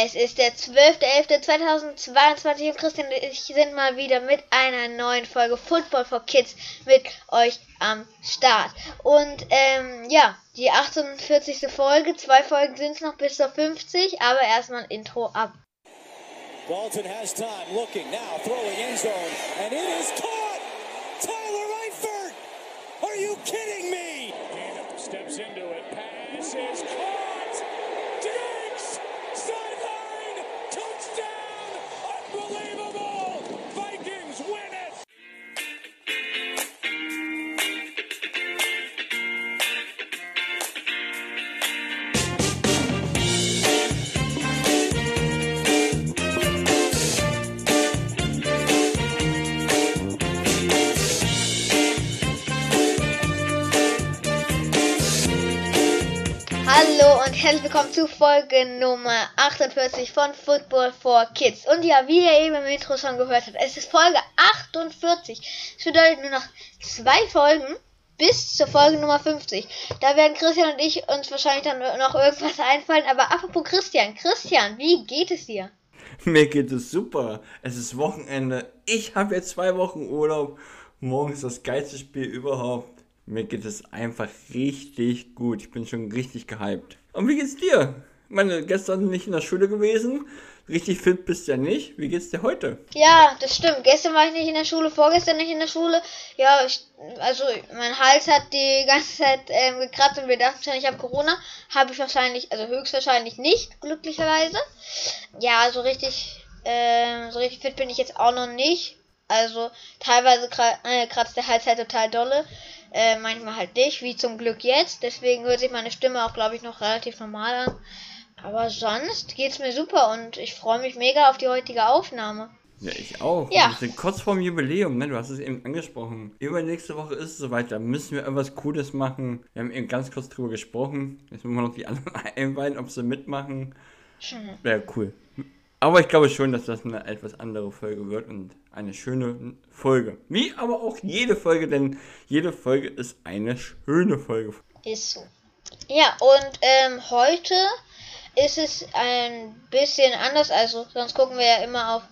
Es ist der 12.11.2022 und Christian und ich sind mal wieder mit einer neuen Folge Football for Kids mit euch am Start. Und ähm, ja, die 48. Folge, zwei Folgen sind es noch bis zur 50, aber erstmal ein Intro ab. Dalton has time, looking now, throwing end zone, and it is caught! Tyler Eifert! Are you kidding me? steps into it, pass is caught! Herzlich willkommen zu Folge Nummer 48 von Football for Kids. Und ja, wie ihr eben im Intro schon gehört habt, es ist Folge 48. Das bedeutet nur noch zwei Folgen bis zur Folge Nummer 50. Da werden Christian und ich uns wahrscheinlich dann noch irgendwas einfallen. Aber apropos Christian, Christian, wie geht es dir? Mir geht es super. Es ist Wochenende. Ich habe jetzt zwei Wochen Urlaub. Morgen ist das geilste Spiel überhaupt. Mir geht es einfach richtig gut. Ich bin schon richtig gehypt. Und wie geht's dir? Ich meine, gestern nicht in der Schule gewesen. Richtig fit bist du ja nicht. Wie geht's dir heute? Ja, das stimmt. Gestern war ich nicht in der Schule, vorgestern nicht in der Schule. Ja, ich, also mein Hals hat die ganze Zeit ähm, gekratzt und wir dachten schon, ich habe Corona. Habe ich wahrscheinlich, also höchstwahrscheinlich nicht, glücklicherweise. Ja, so richtig, ähm, so richtig fit bin ich jetzt auch noch nicht. Also teilweise äh, kratzt der Hals halt total dolle. Äh, manchmal halt nicht, wie zum Glück jetzt. Deswegen hört sich meine Stimme auch, glaube ich, noch relativ normal an. Aber sonst geht's mir super und ich freue mich mega auf die heutige Aufnahme. Ja, ich auch. Ja. Wir sind kurz vorm Jubiläum, ne? Du hast es eben angesprochen. Übernächste Woche ist es soweit, da müssen wir irgendwas Cooles machen. Wir haben eben ganz kurz drüber gesprochen. Jetzt müssen wir noch die anderen einweihen, ob sie mitmachen. Wäre cool. Aber ich glaube schon, dass das eine etwas andere Folge wird und eine schöne Folge. Wie aber auch jede Folge, denn jede Folge ist eine schöne Folge. Ist so. Ja, und ähm, heute ist es ein bisschen anders. Also, sonst gucken wir ja immer auf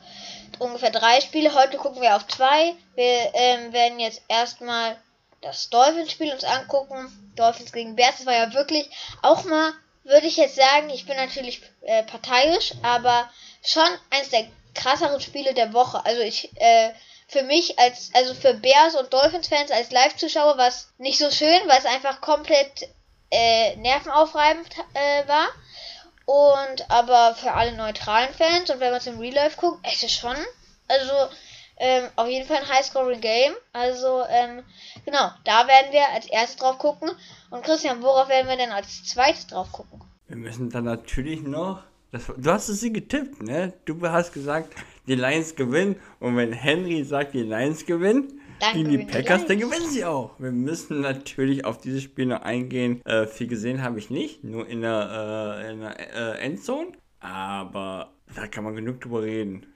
ungefähr drei Spiele. Heute gucken wir auf zwei. Wir ähm, werden jetzt erstmal das Dolphins-Spiel uns angucken. Dolphins gegen Bears. Das war ja wirklich auch mal, würde ich jetzt sagen, ich bin natürlich äh, parteiisch, aber schon eines der krasseren Spiele der Woche. Also ich, äh, für mich als, also für Bears und Dolphins-Fans als Live-Zuschauer war es nicht so schön, weil es einfach komplett äh, nervenaufreibend äh, war. Und aber für alle neutralen Fans und wenn man es im Real Life guckt, ist schon, also ähm, auf jeden Fall ein High-Scoring-Game. Also, ähm, genau, da werden wir als erstes drauf gucken. Und Christian, worauf werden wir denn als zweites drauf gucken? Wir müssen dann natürlich noch das, du hast es sie getippt, ne? Du hast gesagt, die Lions gewinnen. Und wenn Henry sagt, die Lions gewinnen, gegen die Packers, die dann gewinnen sie auch. Wir müssen natürlich auf dieses Spiel noch eingehen. Äh, viel gesehen habe ich nicht, nur in der, äh, in der äh, Endzone. Aber da kann man genug drüber reden.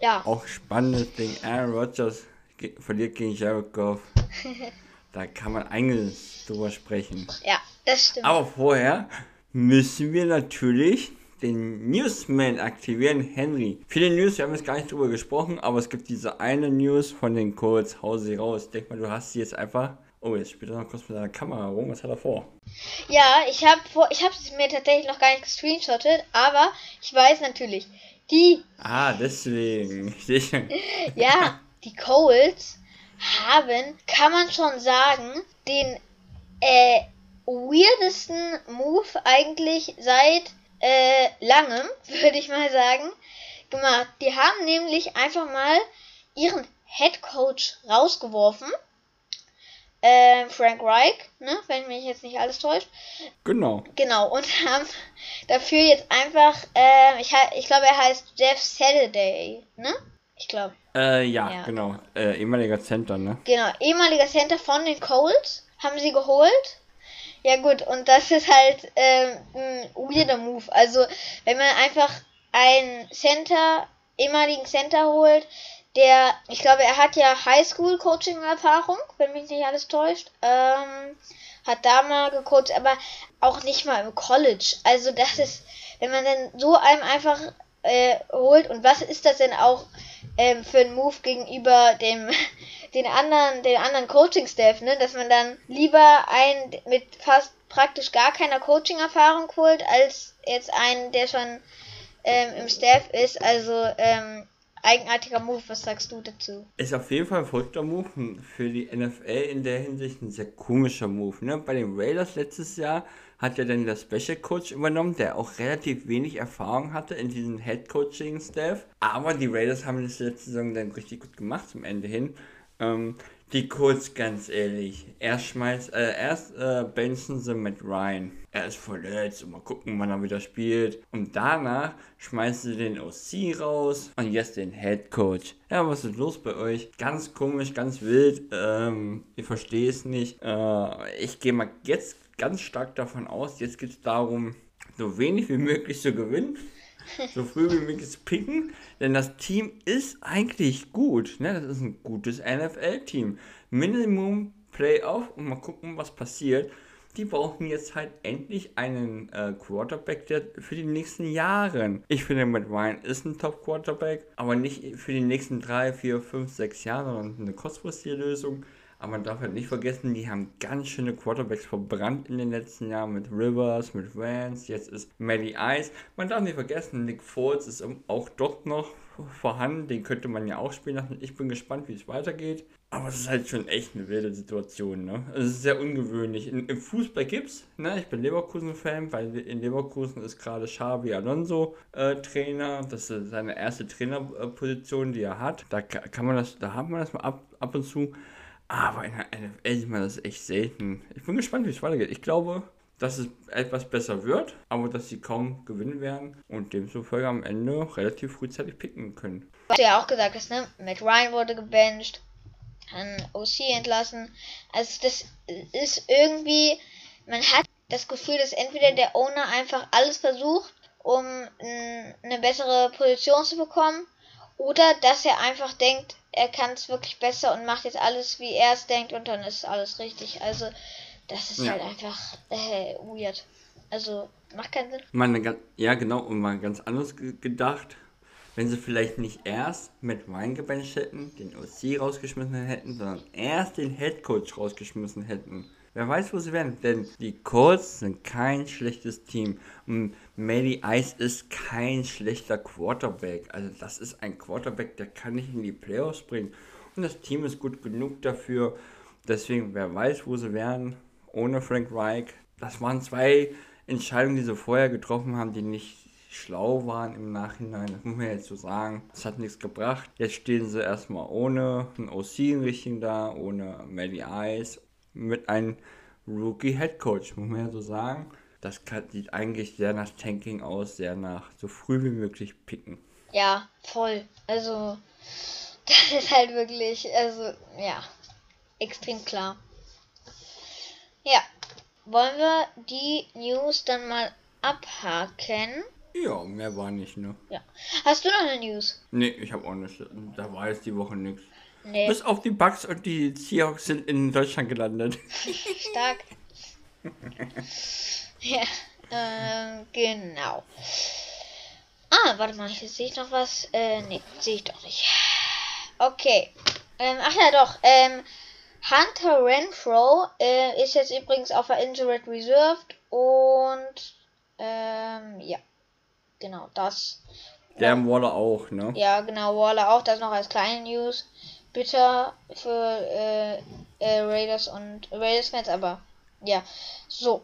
Ja. Auch spannendes Ding. Aaron Rodgers verliert gegen Jared Goff. da kann man einiges drüber sprechen. Ja, das stimmt. Aber vorher müssen wir natürlich den Newsman aktivieren, Henry. Viele News, wir haben jetzt gar nicht drüber gesprochen, aber es gibt diese eine News von den Colts, hau sie raus. Denk mal, du hast sie jetzt einfach. Oh, jetzt spielt er noch kurz mit deiner Kamera rum. Was hat er vor? Ja, ich habe vor, ich habe es mir tatsächlich noch gar nicht gescreenshottet, aber ich weiß natürlich, die. Ah, deswegen. ja, die Colts haben, kann man schon sagen, den äh, weirdesten Move eigentlich seit äh, langem, würde ich mal sagen, gemacht. Die haben nämlich einfach mal ihren Head Coach rausgeworfen. Äh, Frank Reich, ne, wenn mich jetzt nicht alles täuscht. Genau. Genau, und haben dafür jetzt einfach, äh, ich, ich glaube, er heißt Jeff Saturday, ne? Ich glaube. Äh, ja, ja. genau. Äh, ehemaliger Center, ne? Genau, ehemaliger Center von den Colts haben sie geholt. Ja gut, und das ist halt ähm, ein weirder Move. Also wenn man einfach einen Center, ehemaligen Center holt, der, ich glaube, er hat ja Highschool-Coaching-Erfahrung, wenn mich nicht alles täuscht. Ähm, hat da mal gecoacht, aber auch nicht mal im College. Also das ist wenn man dann so einem einfach äh, holt und was ist das denn auch ähm, für ein Move gegenüber dem den anderen den anderen Coaching Staff, ne, dass man dann lieber einen mit fast praktisch gar keiner Coaching Erfahrung holt als jetzt einen, der schon ähm, im Staff ist, also ähm, eigenartiger Move. Was sagst du dazu? Ist auf jeden Fall ein verrückter Move. Für die NFL in der Hinsicht ein sehr komischer Move. Ne? Bei den Raiders letztes Jahr hat ja dann der Special Coach übernommen, der auch relativ wenig Erfahrung hatte in diesem Head Coaching Staff. Aber die Raiders haben das letzte Saison dann richtig gut gemacht zum Ende hin. Ähm, die Colts, ganz ehrlich, erst schmeißt, äh, erst äh, benchen sie mit Ryan. Er ist verletzt und mal gucken, wann er wieder spielt. Und danach schmeißen sie den OC raus und jetzt den Head Coach. Ja, was ist los bei euch? Ganz komisch, ganz wild. Ähm, ich verstehe es nicht. Äh, ich gehe mal jetzt ganz stark davon aus, jetzt geht es darum, so wenig wie möglich zu gewinnen so früh wie möglich picken, denn das Team ist eigentlich gut. Ne? Das ist ein gutes NFL-Team. Minimum Playoff und mal gucken, was passiert. Die brauchen jetzt halt endlich einen äh, Quarterback der für die nächsten Jahre. Ich finde, Matt Ryan ist ein Top-Quarterback, aber nicht für die nächsten drei, vier, fünf, sechs Jahre, sondern eine kurzfristige Lösung. Aber man darf halt nicht vergessen, die haben ganz schöne Quarterbacks verbrannt in den letzten Jahren mit Rivers, mit Vance, jetzt ist Matty Ice. Man darf nicht vergessen, Nick Foles ist auch dort noch vorhanden, den könnte man ja auch spielen lassen. Ich bin gespannt, wie es weitergeht. Aber es ist halt schon echt eine wilde Situation, ne? Es ist sehr ungewöhnlich. In, Im Fußball gibt's, ne? Ich bin Leverkusen-Fan, weil in Leverkusen ist gerade Xavi Alonso äh, Trainer. Das ist seine erste Trainerposition, die er hat. Da kann man das, da hat man das mal ab, ab und zu. Aber in der NFL sieht man das echt selten. Ich bin gespannt, wie es weitergeht. Ich glaube, dass es etwas besser wird, aber dass sie kaum gewinnen werden und demzufolge am Ende relativ frühzeitig picken können. Was du ja auch gesagt hast, ne? Matt Ryan wurde gebencht, an OC entlassen. Also das ist irgendwie, man hat das Gefühl, dass entweder der Owner einfach alles versucht, um eine bessere Position zu bekommen, oder dass er einfach denkt, er kann es wirklich besser und macht jetzt alles, wie er es denkt und dann ist alles richtig. Also, das ist ja. halt einfach äh, weird. Also, macht keinen Sinn. Meine, ja, genau, und mal ganz anders gedacht. Wenn sie vielleicht nicht erst mit Ryan gebencht hätten, den OC rausgeschmissen hätten, sondern erst den Headcoach rausgeschmissen hätten Wer weiß, wo sie werden. Denn die Colts sind kein schlechtes Team. Und Matty Ice ist kein schlechter Quarterback. Also das ist ein Quarterback, der kann nicht in die Playoffs bringen. Und das Team ist gut genug dafür. Deswegen, wer weiß, wo sie werden. Ohne Frank Reich. Das waren zwei Entscheidungen, die sie vorher getroffen haben, die nicht schlau waren im Nachhinein. Das muss man jetzt so sagen. Das hat nichts gebracht. Jetzt stehen sie erstmal ohne einen OC in Richtung da, ohne Matty Ice, mit einem Rookie Head Coach, muss man ja so sagen. Das kann, sieht eigentlich sehr nach Tanking aus, sehr nach so früh wie möglich picken. Ja, voll. Also, das ist halt wirklich, also, ja, extrem klar. Ja, wollen wir die News dann mal abhaken? Ja, mehr war nicht, ne? Ja. Hast du noch eine News? Nee, ich habe auch nicht. Da war jetzt die Woche nichts. Nee. Bis auf die Bugs und die Seahawks sind in Deutschland gelandet. Stark. ja, ähm, genau. Ah, warte mal, hier sehe ich noch was. Äh, nee, sehe ich doch nicht. Okay. Ähm, ach ja, doch. Ähm, Hunter Renfro äh, ist jetzt übrigens auf der Injured Reserved und ähm, ja. Genau, das. Der ja. Waller auch, ne? Ja, genau, Waller auch. Das noch als kleine News bitter für äh, äh, Raiders und Raiders-Fans, aber ja, so.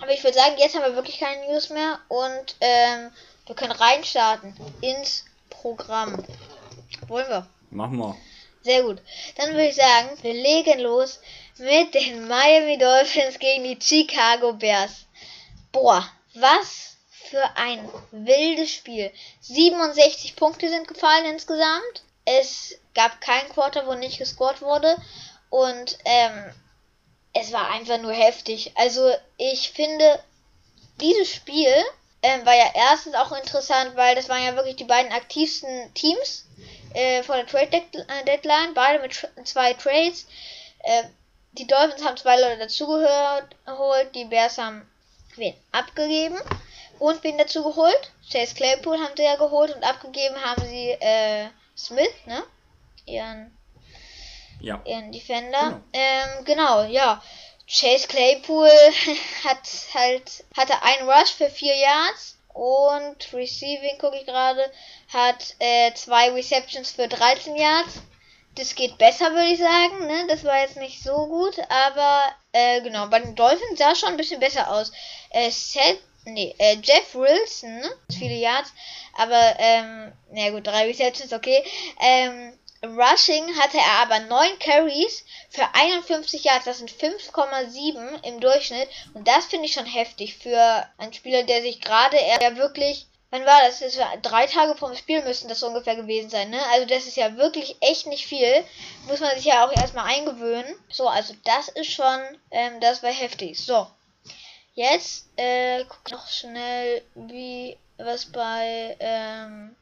Aber ich würde sagen, jetzt haben wir wirklich keine News mehr und ähm, wir können reinstarten ins Programm. Wollen wir? Machen wir. Sehr gut. Dann würde ich sagen, wir legen los mit den Miami Dolphins gegen die Chicago Bears. Boah, was für ein wildes Spiel. 67 Punkte sind gefallen insgesamt. Es gab kein Quarter, wo nicht gescored wurde. Und ähm, es war einfach nur heftig. Also ich finde, dieses Spiel ähm, war ja erstens auch interessant, weil das waren ja wirklich die beiden aktivsten Teams äh, vor der Trade äh, Deadline, beide mit zwei Trades. Äh, die Dolphins haben zwei Leute dazugehört, die Bears haben wen abgegeben. Und wen dazu geholt? Chase Claypool haben sie ja geholt und abgegeben haben sie äh, Smith, ne? Ihren, ja. ihren Defender. Genau. Ähm, genau, ja. Chase Claypool hat halt hatte einen Rush für vier Yards und Receiving gucke ich gerade hat äh, zwei Receptions für 13 Yards. Das geht besser, würde ich sagen. Ne? Das war jetzt nicht so gut, aber äh, genau bei den Dolphins sah schon ein bisschen besser aus. Äh, Seth nee, äh, Jeff Wilson, ne? viele Yards, aber, ähm, na gut, drei Receptions, okay. Ähm, Rushing hatte er aber 9 Carries für 51 Yards, das sind 5,7 im Durchschnitt. Und das finde ich schon heftig für einen Spieler, der sich gerade eher wirklich. Wann war das? das war drei Tage vorm Spiel müssten das ungefähr gewesen sein, ne? Also das ist ja wirklich echt nicht viel. Muss man sich ja auch erstmal eingewöhnen. So, also das ist schon, ähm, das war heftig. So. Jetzt, äh, guck noch schnell, wie, was bei, ähm,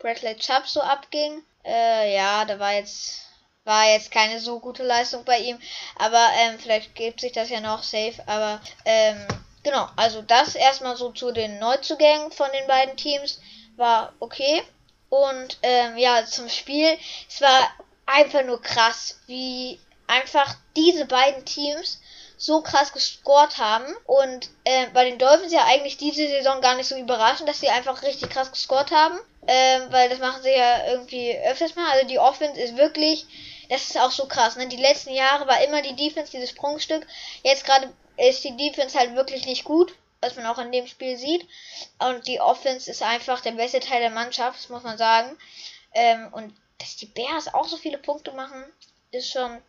Bradley Chubb so abging. Äh, ja, da war jetzt war jetzt keine so gute Leistung bei ihm, aber ähm, vielleicht gibt sich das ja noch safe, aber ähm, genau, also das erstmal so zu den Neuzugängen von den beiden Teams war okay und ähm, ja, zum Spiel, es war einfach nur krass, wie einfach diese beiden Teams so krass gescored haben. Und äh, bei den Dolphins ja eigentlich diese Saison gar nicht so überraschend, dass sie einfach richtig krass gescored haben. Ähm, weil das machen sie ja irgendwie öfters mal. Also die Offense ist wirklich, das ist auch so krass. Ne? Die letzten Jahre war immer die Defense dieses Prunkstück. Jetzt gerade ist die Defense halt wirklich nicht gut, was man auch in dem Spiel sieht. Und die Offense ist einfach der beste Teil der Mannschaft, das muss man sagen. Ähm, und dass die Bears auch so viele Punkte machen, ist schon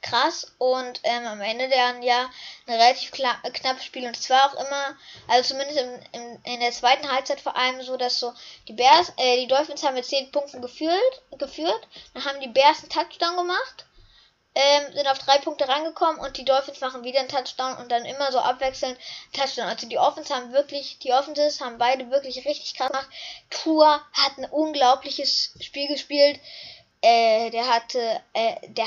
krass und ähm, am Ende dann ja ein relativ knappes Spiel und zwar auch immer, also zumindest im, im, in der zweiten Halbzeit vor allem so, dass so die Bears, äh, die Dolphins haben mit 10 Punkten geführt, geführt, dann haben die Bears einen Touchdown gemacht, ähm, sind auf drei Punkte rangekommen und die Dolphins machen wieder einen Touchdown und dann immer so abwechselnd Touchdown. Also die Offens haben wirklich, die Offenses haben beide wirklich richtig krass gemacht. Tour hat ein unglaubliches Spiel gespielt. Äh, der hatte, äh, der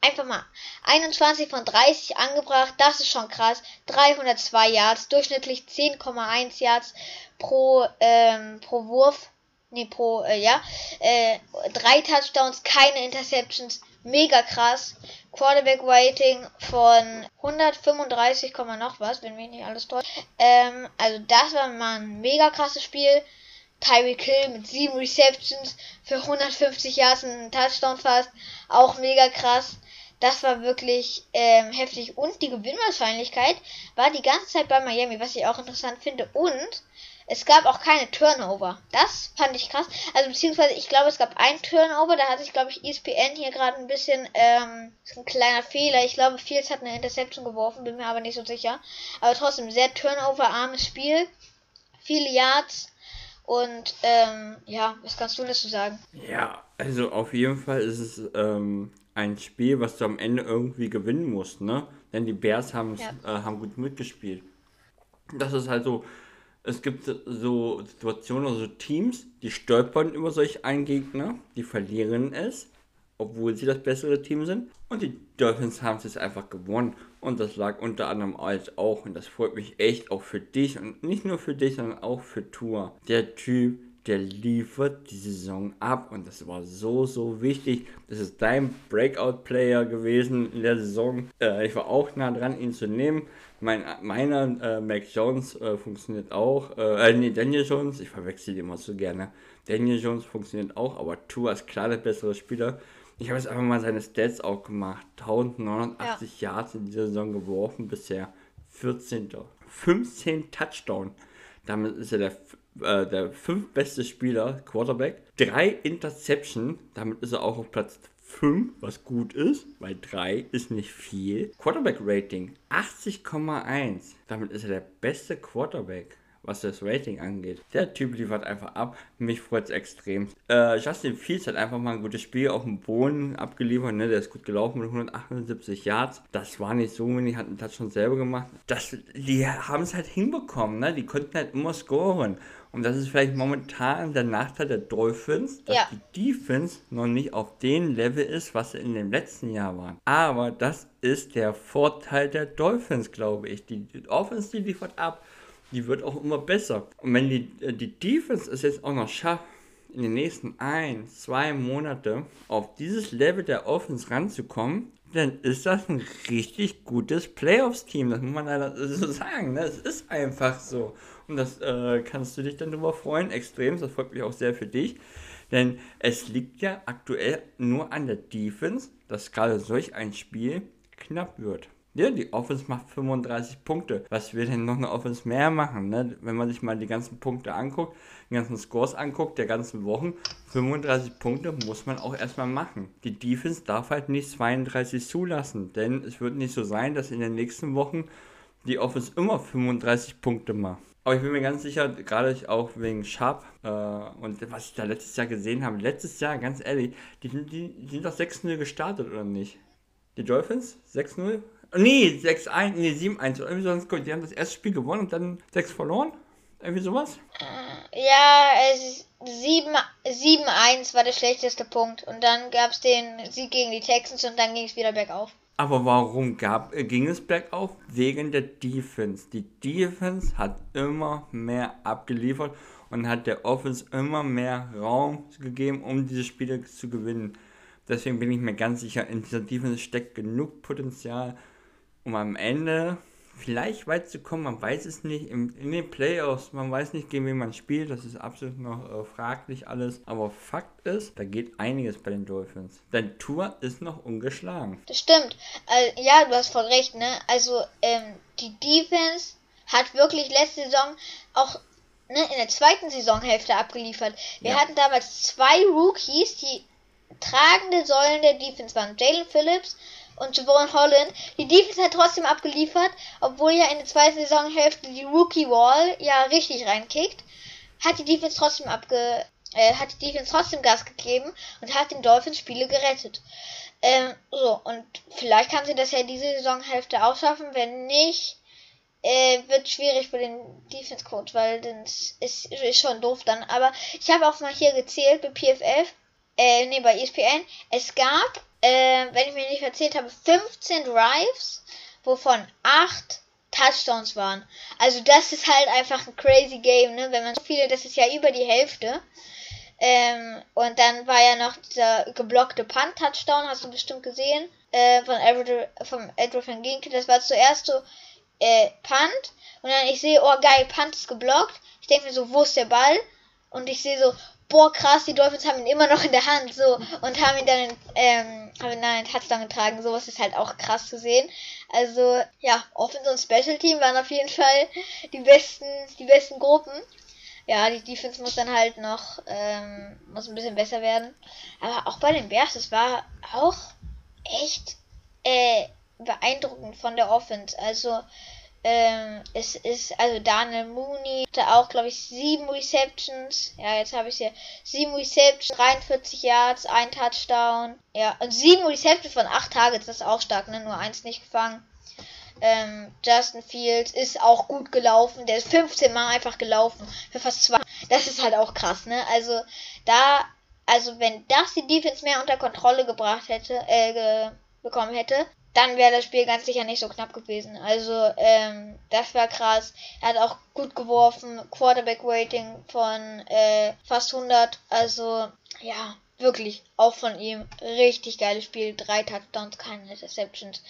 Einfach mal 21 von 30 angebracht, das ist schon krass. 302 Yards, durchschnittlich 10,1 Yards pro, ähm, pro Wurf. Nee, pro, äh, ja. Äh, drei Touchdowns, keine Interceptions, mega krass. Quarterback Rating von 135, noch was, wenn mich nicht alles täuscht. Ähm, also das war mal ein mega krasses Spiel. Tyreek Hill mit 7 Receptions für 150 Yards und Touchdown fast. Auch mega krass. Das war wirklich ähm, heftig. Und die Gewinnwahrscheinlichkeit war die ganze Zeit bei Miami, was ich auch interessant finde. Und es gab auch keine Turnover. Das fand ich krass. Also beziehungsweise ich glaube, es gab ein Turnover. Da hat sich, glaube ich, ESPN hier gerade ein bisschen, ähm, ein kleiner Fehler. Ich glaube, Fields hat eine Interception geworfen, bin mir aber nicht so sicher. Aber trotzdem sehr Turnover-armes Spiel. Viele Yards. Und ähm, ja, was kannst du dazu sagen? Ja, also auf jeden Fall ist es ähm, ein Spiel, was du am Ende irgendwie gewinnen musst, ne? Denn die Bears ja. äh, haben gut mitgespielt. Das ist halt so, es gibt so Situationen, also Teams, die stolpern über solch einen Gegner, die verlieren es, obwohl sie das bessere Team sind. Und die Dolphins haben es einfach gewonnen. Und das lag unter anderem als auch. Und das freut mich echt auch für dich. Und nicht nur für dich, sondern auch für Tour. Der Typ der liefert die Saison ab und das war so, so wichtig. Das ist dein Breakout-Player gewesen in der Saison. Äh, ich war auch nah dran, ihn zu nehmen. Mein, meiner, äh, Mac Jones, äh, funktioniert auch. Äh, äh, nee, Daniel Jones, ich verwechsel die immer so gerne. Daniel Jones funktioniert auch, aber Tua ist klar der bessere Spieler. Ich habe jetzt einfach mal seine Stats auch gemacht. 1980 ja. Yards in dieser Saison geworfen, bisher 14. 15 Touchdown. Damit ist er der äh, der fünf beste Spieler, Quarterback. Drei Interception, damit ist er auch auf Platz 5, was gut ist, weil 3 ist nicht viel. Quarterback Rating 80,1, damit ist er der beste Quarterback was das Rating angeht. Der Typ liefert einfach ab. Mich freut es extrem. Äh, Justin Fields hat einfach mal ein gutes Spiel auf dem Boden abgeliefert. Ne? Der ist gut gelaufen mit 178 Yards. Das war nicht so wenig, hat einen Touch schon selber gemacht. Das, die haben es halt hinbekommen. Ne? Die konnten halt immer scoren. Und das ist vielleicht momentan der Nachteil der Dolphins, dass ja. die Defense noch nicht auf dem Level ist, was sie in dem letzten Jahr waren. Aber das ist der Vorteil der Dolphins, glaube ich. Die, die Offense, die liefert ab. Die wird auch immer besser. Und wenn die, äh, die Defense es jetzt auch noch schafft, in den nächsten ein, zwei Monate auf dieses Level der Offense ranzukommen, dann ist das ein richtig gutes Playoffs-Team. Das muss man leider so sagen. Ne? Es ist einfach so. Und das äh, kannst du dich dann darüber freuen, extrem. Das freut mich auch sehr für dich. Denn es liegt ja aktuell nur an der Defense, dass gerade solch ein Spiel knapp wird. Ja, die Offense macht 35 Punkte. Was will denn noch eine Offense mehr machen? Ne? Wenn man sich mal die ganzen Punkte anguckt, die ganzen Scores anguckt, der ganzen Wochen, 35 Punkte muss man auch erstmal machen. Die Defense darf halt nicht 32 zulassen, denn es wird nicht so sein, dass in den nächsten Wochen die Offense immer 35 Punkte macht. Aber ich bin mir ganz sicher, gerade auch wegen Sharp äh, und was ich da letztes Jahr gesehen habe, letztes Jahr, ganz ehrlich, die, die, die sind doch 6-0 gestartet, oder nicht? Die Dolphins? 6-0? Nee, 6-1, nee, 7-1 oder irgendwie sonst. Die haben das erste Spiel gewonnen und dann 6 verloren. Irgendwie sowas? Ja, es 7-1 war der schlechteste Punkt. Und dann gab es den Sieg gegen die Texans und dann ging es wieder bergauf. Aber warum gab, äh, ging es bergauf? Wegen der Defense. Die Defense hat immer mehr abgeliefert und hat der Offense immer mehr Raum gegeben, um diese Spiele zu gewinnen. Deswegen bin ich mir ganz sicher, in dieser Defense steckt genug Potenzial, um am Ende vielleicht weit zu kommen. Man weiß es nicht. In, in den Playoffs, man weiß nicht, gegen wen man spielt. Das ist absolut noch äh, fraglich alles. Aber Fakt ist, da geht einiges bei den Dolphins. Dein Tour ist noch ungeschlagen. Das stimmt. Also, ja, du hast voll recht, ne? Also, ähm, die Defense hat wirklich letzte Saison auch ne, in der zweiten Saisonhälfte abgeliefert. Wir ja. hatten damals zwei Rookies, die tragende Säulen der Defense waren. Jalen Phillips und Javon Holland. Die Defense hat trotzdem abgeliefert, obwohl ja in der zweiten Saisonhälfte die Rookie Wall ja richtig reinkickt. Hat die Defense trotzdem abge äh, hat die Defense trotzdem Gas gegeben und hat den Dolphins Spiele gerettet. Ähm, so, und vielleicht kann sie das ja diese Saisonhälfte auch schaffen. Wenn nicht, äh, wird schwierig für den Defense Coach, weil das ist, ist schon doof dann. Aber ich habe auch mal hier gezählt bei PFF, äh, nee, bei ESPN. Es gab äh, wenn ich mir nicht erzählt habe, 15 Drives, wovon 8 Touchdowns waren. Also das ist halt einfach ein crazy Game, ne? Wenn man so viele, das ist ja über die Hälfte. Ähm, und dann war ja noch dieser geblockte Punt-Touchdown, hast du bestimmt gesehen, äh, von Edward, vom Edward van Ginkel. Das war zuerst so, äh, Punt. Und dann ich sehe, oh geil, Punt ist geblockt. Ich denke mir so, wo ist der Ball? Und ich sehe so, boah krass, die Dolphins haben ihn immer noch in der Hand, so, und haben ihn dann, ähm, haben ihn dann einen Touchdown getragen, sowas ist halt auch krass zu sehen. Also, ja, Offense und Special Team waren auf jeden Fall die besten, die besten Gruppen. Ja, die Defense muss dann halt noch, ähm, muss ein bisschen besser werden. Aber auch bei den Bears, das war auch echt, äh, beeindruckend von der Offense. Also, ähm, es ist, also Daniel Mooney hatte auch, glaube ich, sieben Receptions. Ja, jetzt habe ich hier sieben Receptions, 43 Yards, ein Touchdown. Ja, und sieben Receptions von acht Targets, das ist auch stark, ne? Nur eins nicht gefangen. Ähm, Justin Fields ist auch gut gelaufen. Der ist 15 Mal einfach gelaufen. Für fast zwei. Das ist halt auch krass, ne? Also, da, also wenn das die Defense mehr unter Kontrolle gebracht hätte, äh, bekommen hätte, dann wäre das Spiel ganz sicher nicht so knapp gewesen. Also, ähm, das war krass. Er hat auch gut geworfen. Quarterback-Rating von äh, fast 100. Also, ja, wirklich auch von ihm. Richtig geiles Spiel. Drei Touchdowns, keine Interceptions.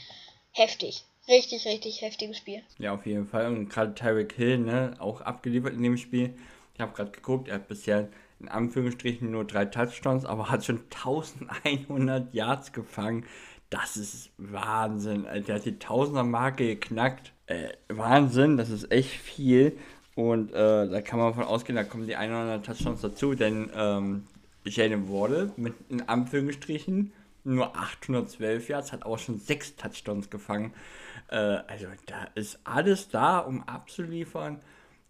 Heftig. Richtig, richtig heftiges Spiel. Ja, auf jeden Fall. Und gerade Tyreek Hill, ne, auch abgeliefert in dem Spiel. Ich habe gerade geguckt, er hat bisher in Anführungsstrichen nur drei Touchdowns, aber hat schon 1100 Yards gefangen. Das ist Wahnsinn. Der hat die Tausender-Marke geknackt. Äh, Wahnsinn, das ist echt viel. Und äh, da kann man davon ausgehen, da kommen die 100 Touchdowns dazu, denn ähm, Jalen Wardle mit in Anführungsstrichen nur 812 Yards, hat auch schon 6 Touchdowns gefangen. Äh, also da ist alles da, um abzuliefern.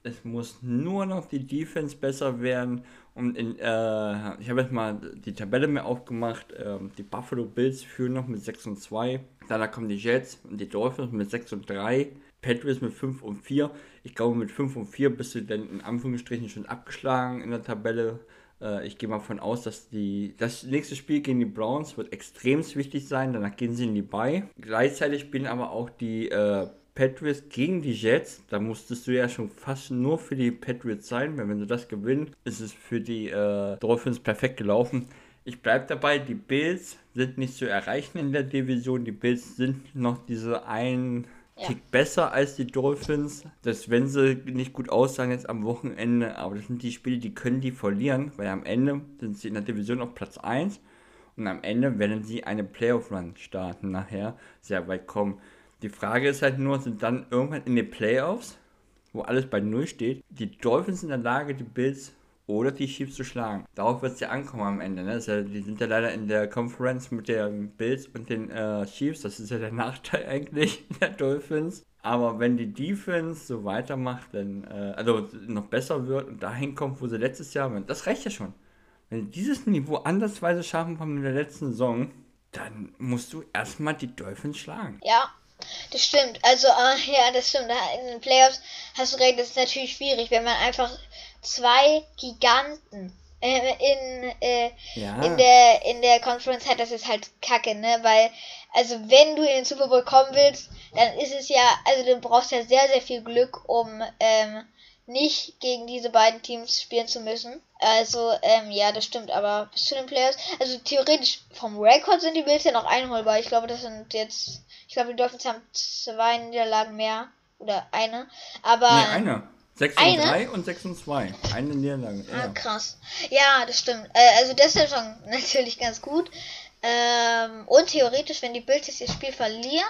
Es muss nur noch die Defense besser werden und in, äh, ich habe jetzt mal die Tabelle mir aufgemacht. Ähm, die Buffalo Bills führen noch mit 6 und 2. Danach kommen die Jets und die Dolphins mit 6 und 3. Patriots mit 5 und 4. Ich glaube, mit 5 und 4 bist du dann in Anführungsstrichen schon abgeschlagen in der Tabelle. Äh, ich gehe mal davon aus, dass die, das nächste Spiel gegen die Browns wird extrem wichtig sein. Danach gehen sie in die Bye. Gleichzeitig spielen aber auch die äh, Patriots gegen die Jets, da musstest du ja schon fast nur für die Patriots sein, weil wenn du das gewinnst, ist es für die äh, Dolphins perfekt gelaufen. Ich bleibe dabei, die Bills sind nicht zu erreichen in der Division. Die Bills sind noch diese ein ja. Tick besser als die Dolphins. Das wenn sie nicht gut aussagen jetzt am Wochenende, aber das sind die Spiele, die können die verlieren, weil am Ende sind sie in der Division auf Platz 1 und am Ende werden sie eine Playoff-Run starten nachher, sehr weit kommen. Die Frage ist halt nur, sind dann irgendwann in den Playoffs, wo alles bei Null steht, die Dolphins in der Lage, die Bills oder die Chiefs zu schlagen. Darauf wird es ja ankommen am Ende. Ne? Ja, die sind ja leider in der Conference mit den Bills und den äh, Chiefs. Das ist ja der Nachteil eigentlich der Dolphins. Aber wenn die Defense so weitermacht, dann, äh, also noch besser wird und dahin kommt, wo sie letztes Jahr waren, das reicht ja schon. Wenn sie dieses Niveau andersweise schaffen von der letzten Saison, dann musst du erstmal die Dolphins schlagen. Ja, das stimmt. Also, äh, ja, das stimmt. In den Playoffs hast du recht, das ist natürlich schwierig, wenn man einfach zwei Giganten äh, in, äh, ja. in der in der Conference hat, das ist halt kacke, ne? Weil, also wenn du in den Super Bowl kommen willst, dann ist es ja, also du brauchst ja sehr, sehr viel Glück, um ähm, nicht gegen diese beiden Teams spielen zu müssen. Also, ähm, ja, das stimmt, aber bis zu den Players, also theoretisch vom Rekord sind die Bills ja noch einholbar. Ich glaube, das sind jetzt, ich glaube, die Dolphins haben zwei Niederlagen mehr. Oder eine. Aber. Nee, eine. 6 und 3 und 6 und 2. Eine Niederlage. Ja. Ah, krass. Ja, das stimmt. Äh, also das ist schon natürlich ganz gut. Ähm, und theoretisch, wenn die Bills jetzt ihr Spiel verlieren,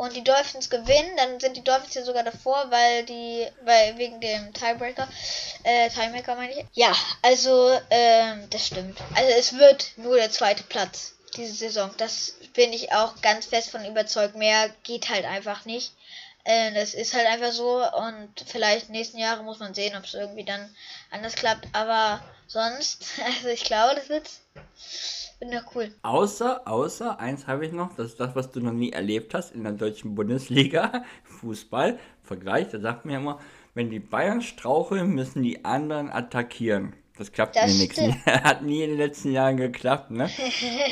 und die Dolphins gewinnen, dann sind die Dolphins ja sogar davor, weil die, weil wegen dem Tiebreaker, äh, Timemaker meine ich. Ja, also, ähm, das stimmt. Also es wird nur der zweite Platz diese Saison. Das bin ich auch ganz fest von überzeugt. Mehr geht halt einfach nicht. Äh, das ist halt einfach so und vielleicht nächsten Jahre muss man sehen, ob es irgendwie dann anders klappt. Aber sonst, also ich glaube, das wird na cool. Außer, außer, eins habe ich noch, das ist das, was du noch nie erlebt hast in der deutschen Bundesliga, Fußball, Vergleich, da sagt man ja immer, wenn die Bayern straucheln, müssen die anderen attackieren. Das klappt das mir nichts. Hat nie in den letzten Jahren geklappt, ne?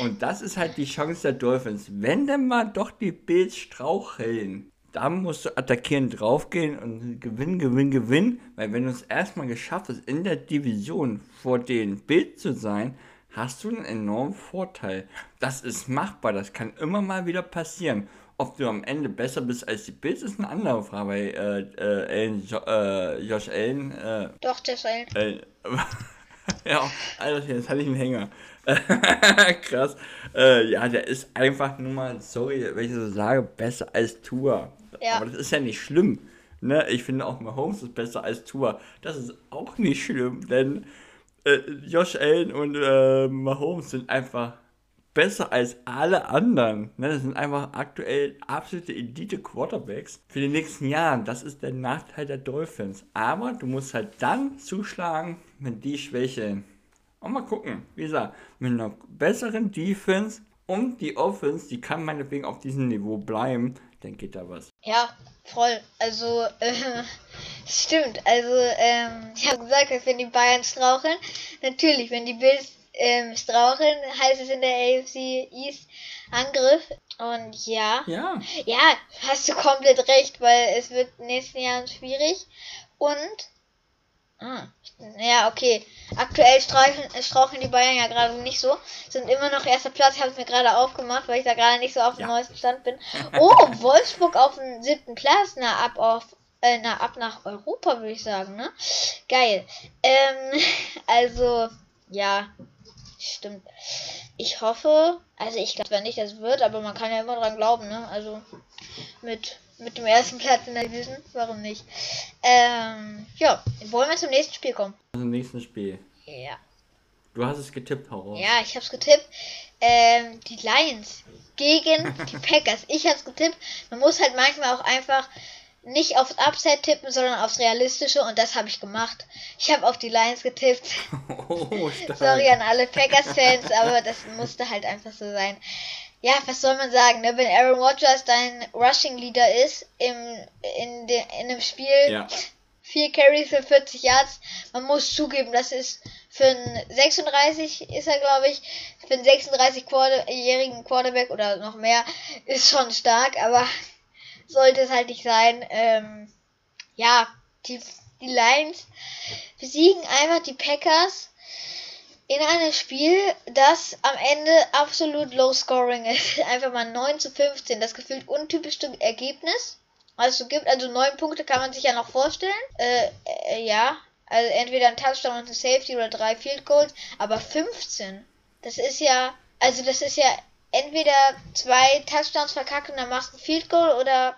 Und das ist halt die Chance der Dolphins. Wenn denn mal doch die Bills straucheln, da musst du attackieren draufgehen und gewinnen, gewinnen, gewinnen. Weil wenn du es erstmal geschafft hast, in der Division vor den Bild zu sein, hast du einen enormen Vorteil. Das ist machbar, das kann immer mal wieder passieren. Ob du am Ende besser bist als die Bills, ist eine andere Frage. Weil äh, äh, Allen, jo, äh, Josh Allen. Äh, Doch, der ist Allen. ja, Alter, jetzt hatte ich einen Hänger. Krass. Äh, ja, der ist einfach nur mal, sorry, wenn ich so sage, besser als Tour. Ja. Aber das ist ja nicht schlimm. Ne? Ich finde auch Mahomes ist besser als Tour. Das ist auch nicht schlimm, denn äh, Josh Allen und äh, Mahomes sind einfach besser als alle anderen. Ne? Das sind einfach aktuell absolute Elite-Quarterbacks für die nächsten Jahre. Das ist der Nachteil der Dolphins. Aber du musst halt dann zuschlagen, wenn die schwächeln. Und mal gucken, wie gesagt, mit einer besseren Defense und die Offense, die kann meinetwegen auf diesem Niveau bleiben, dann geht da was. Ja, voll. Also, äh, stimmt. Also, ähm, ich habe gesagt, dass wenn die Bayern straucheln, natürlich, wenn die Bills ähm, straucheln, heißt es in der AFC East Angriff. Und ja. Ja. Ja, hast du komplett recht, weil es wird in den nächsten Jahren schwierig. Und Ah, ja, okay. Aktuell straucheln, straucheln die Bayern ja gerade nicht so. Sind immer noch erster Platz. Ich habe es mir gerade aufgemacht, weil ich da gerade nicht so auf dem ja. neuesten Stand bin. Oh, Wolfsburg auf dem siebten Platz. Na, ab auf, äh, na, ab nach Europa, würde ich sagen, ne? Geil. Ähm, also, ja, stimmt. Ich hoffe, also ich glaube nicht, dass es wird, aber man kann ja immer dran glauben, ne? Also, mit mit dem ersten Platz in der Division. Warum nicht? Ähm, ja, wollen wir zum nächsten Spiel kommen? Zum nächsten Spiel. Ja. Du hast es getippt, hau Ja, ich hab's getippt. Ähm, die Lions gegen die Packers. Ich hab's getippt. Man muss halt manchmal auch einfach nicht aufs Upset tippen, sondern aufs Realistische und das habe ich gemacht. Ich habe auf die Lions getippt. Oh, Sorry an alle Packers-Fans, aber das musste halt einfach so sein ja, was soll man sagen, ne? wenn Aaron Rodgers dein Rushing Leader ist im, in, de, in einem Spiel, ja. vier Carries für 40 Yards, man muss zugeben, das ist für einen 36 ist er, glaube ich, für einen 36-jährigen Quarterback oder noch mehr, ist schon stark, aber sollte es halt nicht sein. Ähm, ja, die, die Lions besiegen einfach die Packers in einem Spiel, das am Ende absolut low scoring ist. Einfach mal 9 zu 15, das gefühlt untypischste Ergebnis. Also gibt, also 9 Punkte kann man sich ja noch vorstellen. Äh, äh, ja, also entweder ein Touchdown und ein Safety oder drei Field Goals, aber 15. Das ist ja, also das ist ja entweder zwei Touchdowns verkacken, dann machst du ein Field Goal oder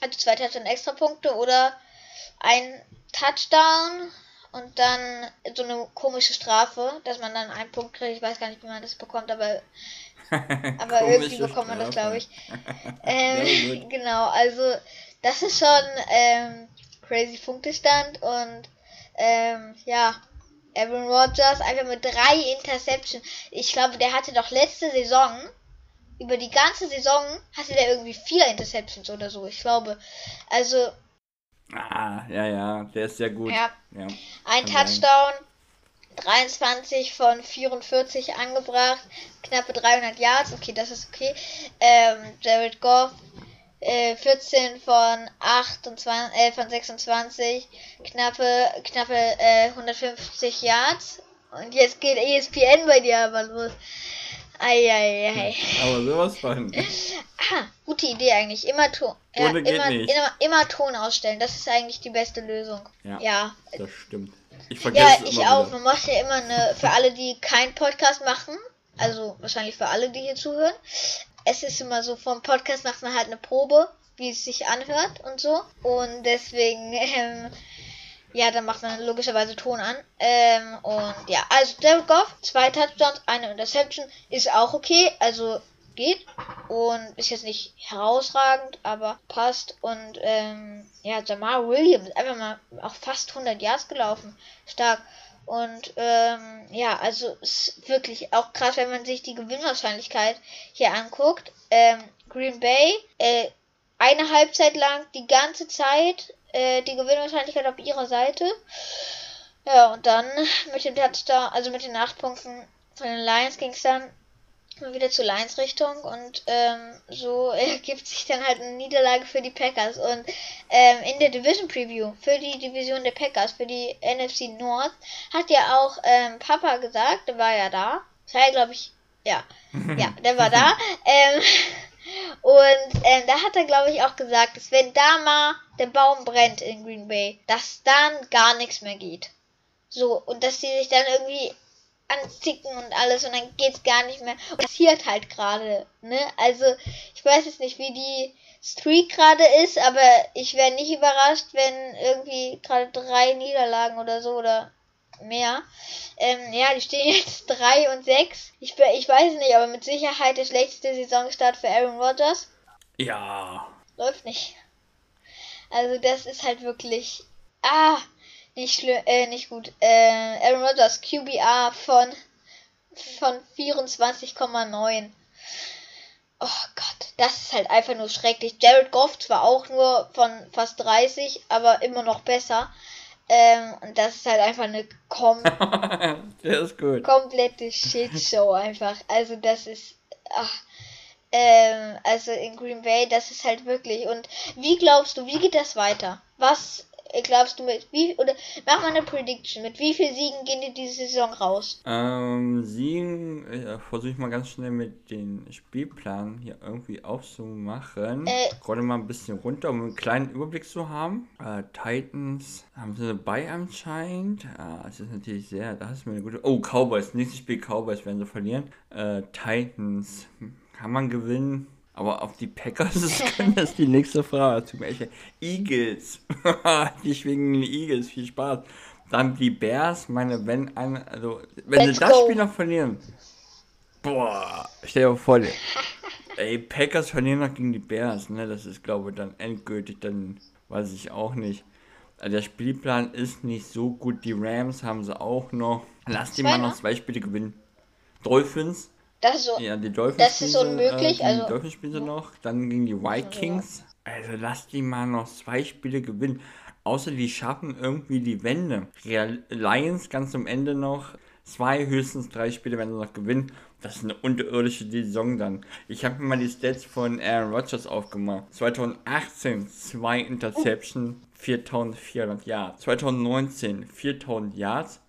also zwei Touchdowns extra Punkte oder ein Touchdown und dann so eine komische Strafe, dass man dann einen Punkt kriegt. Ich weiß gar nicht, wie man das bekommt, aber aber irgendwie bekommt man das, glaube ich. Ähm, genau, also das ist schon ähm, crazy Punktestand und ähm, ja, Aaron Rodgers einfach mit drei Interceptions. Ich glaube, der hatte doch letzte Saison, über die ganze Saison, hatte der irgendwie vier Interceptions oder so. Ich glaube, also. Ah, ja, ja, der ist sehr gut. Ja. ja Ein Touchdown, sein. 23 von 44 angebracht, knappe 300 Yards, okay, das ist okay. Ähm, Jared Goff 14 äh, von 28, äh, von 26, knappe, knappe äh, 150 Yards. Und jetzt geht ESPN bei dir aber los. Eieiei. Aber sowas von. Ah, gute Idee eigentlich. Immer Ton. Ja, immer, immer, immer, Ton ausstellen. Das ist eigentlich die beste Lösung. Ja. ja. Das stimmt. Ich vergesse Ja, ich auch. Wieder. Man macht ja immer eine. Für alle, die keinen Podcast machen. Also wahrscheinlich für alle, die hier zuhören es ist immer so, vom Podcast macht man halt eine Probe, wie es sich anhört und so. Und deswegen, ähm, ja, dann macht man logischerweise Ton an. Ähm, und ja, also Derek Goff, zwei Touchdowns, eine Interception, ist auch okay, also geht. Und ist jetzt nicht herausragend, aber passt. Und ähm, ja, Jamal Williams, einfach mal auch fast 100 Yards gelaufen. Stark. Und ähm, ja, also ist wirklich auch krass, wenn man sich die Gewinnwahrscheinlichkeit hier anguckt. Ähm, Green Bay, äh, eine Halbzeit lang die ganze Zeit äh, die Gewinnwahrscheinlichkeit auf ihrer Seite. Ja, und dann mit dem Touchdown, also mit den 8 Punkten von den Lions ging es dann wieder zur Lions Richtung und ähm, so ergibt sich dann halt eine Niederlage für die Packers. Und ähm, in der Division Preview für die Division der Packers für die NFC North hat ja auch ähm, Papa gesagt, der war ja da, das war ja glaube ich ja. Ja der war da. Ähm, und ähm, da hat er glaube ich auch gesagt, dass wenn da mal der Baum brennt in Green Bay, dass dann gar nichts mehr geht. So, und dass sie sich dann irgendwie anzicken und alles und dann geht's gar nicht mehr. Und passiert halt gerade, ne? Also, ich weiß jetzt nicht, wie die Streak gerade ist, aber ich wäre nicht überrascht, wenn irgendwie gerade drei Niederlagen oder so oder mehr. Ähm, ja, die stehen jetzt 3 und 6. Ich, ich weiß nicht, aber mit Sicherheit der schlechteste Saisonstart für Aaron Rodgers. Ja. Läuft nicht. Also das ist halt wirklich. Ah, nicht schlimm, äh, nicht gut. Äh, Aaron Rodgers QBR von, von 24,9. Oh Gott, das ist halt einfach nur schrecklich. Jared Goff zwar auch nur von fast 30, aber immer noch besser. Ähm, und das ist halt einfach eine kom komplette Shitshow einfach. Also das ist. Ach, ähm, also in Green Bay, das ist halt wirklich. Und wie glaubst du, wie geht das weiter? Was glaubst du mit wie oder mach mal eine Prediction. Mit wie viel Siegen gehen die diese Saison raus? Ähm, Siegen äh, versuche ich mal ganz schnell mit den Spielplan hier irgendwie aufzumachen. Äh, Gerade mal ein bisschen runter, um einen kleinen Überblick zu haben. Äh, Titans haben sie dabei anscheinend. Ah, es ist natürlich sehr, da hast du mir eine gute. Oh, Cowboys, nächstes Spiel Cowboys werden sie verlieren. Äh, Titans kann man gewinnen. Aber auf die Packers können das die nächste Frage. Zum Beispiel Eagles. die schwingen die Eagles. Viel Spaß. Dann die Bears. Meine, wenn eine, also, wenn Let's sie das go. Spiel noch verlieren. Boah, stell dir vor, ey, Packers verlieren noch gegen die Bears, ne? Das ist, glaube ich, dann endgültig, dann weiß ich auch nicht. Also der Spielplan ist nicht so gut. Die Rams haben sie auch noch. Lass die mal noch zwei Spiele gewinnen. Dolphins das ist so. Ja, die Dolphins. Das ist unmöglich. Äh, also, die Dolphins spielen sie noch. Dann gegen die Vikings. Also lass die mal noch zwei Spiele gewinnen. Außer die schaffen irgendwie die Wende. Real Lions ganz am Ende noch. zwei, höchstens drei Spiele werden sie noch gewinnen. Das ist eine unterirdische Saison dann. Ich habe mir mal die Stats von Aaron Rodgers aufgemacht. 2018 zwei Interceptions, 4400 Yards. 2019 4000 Yards,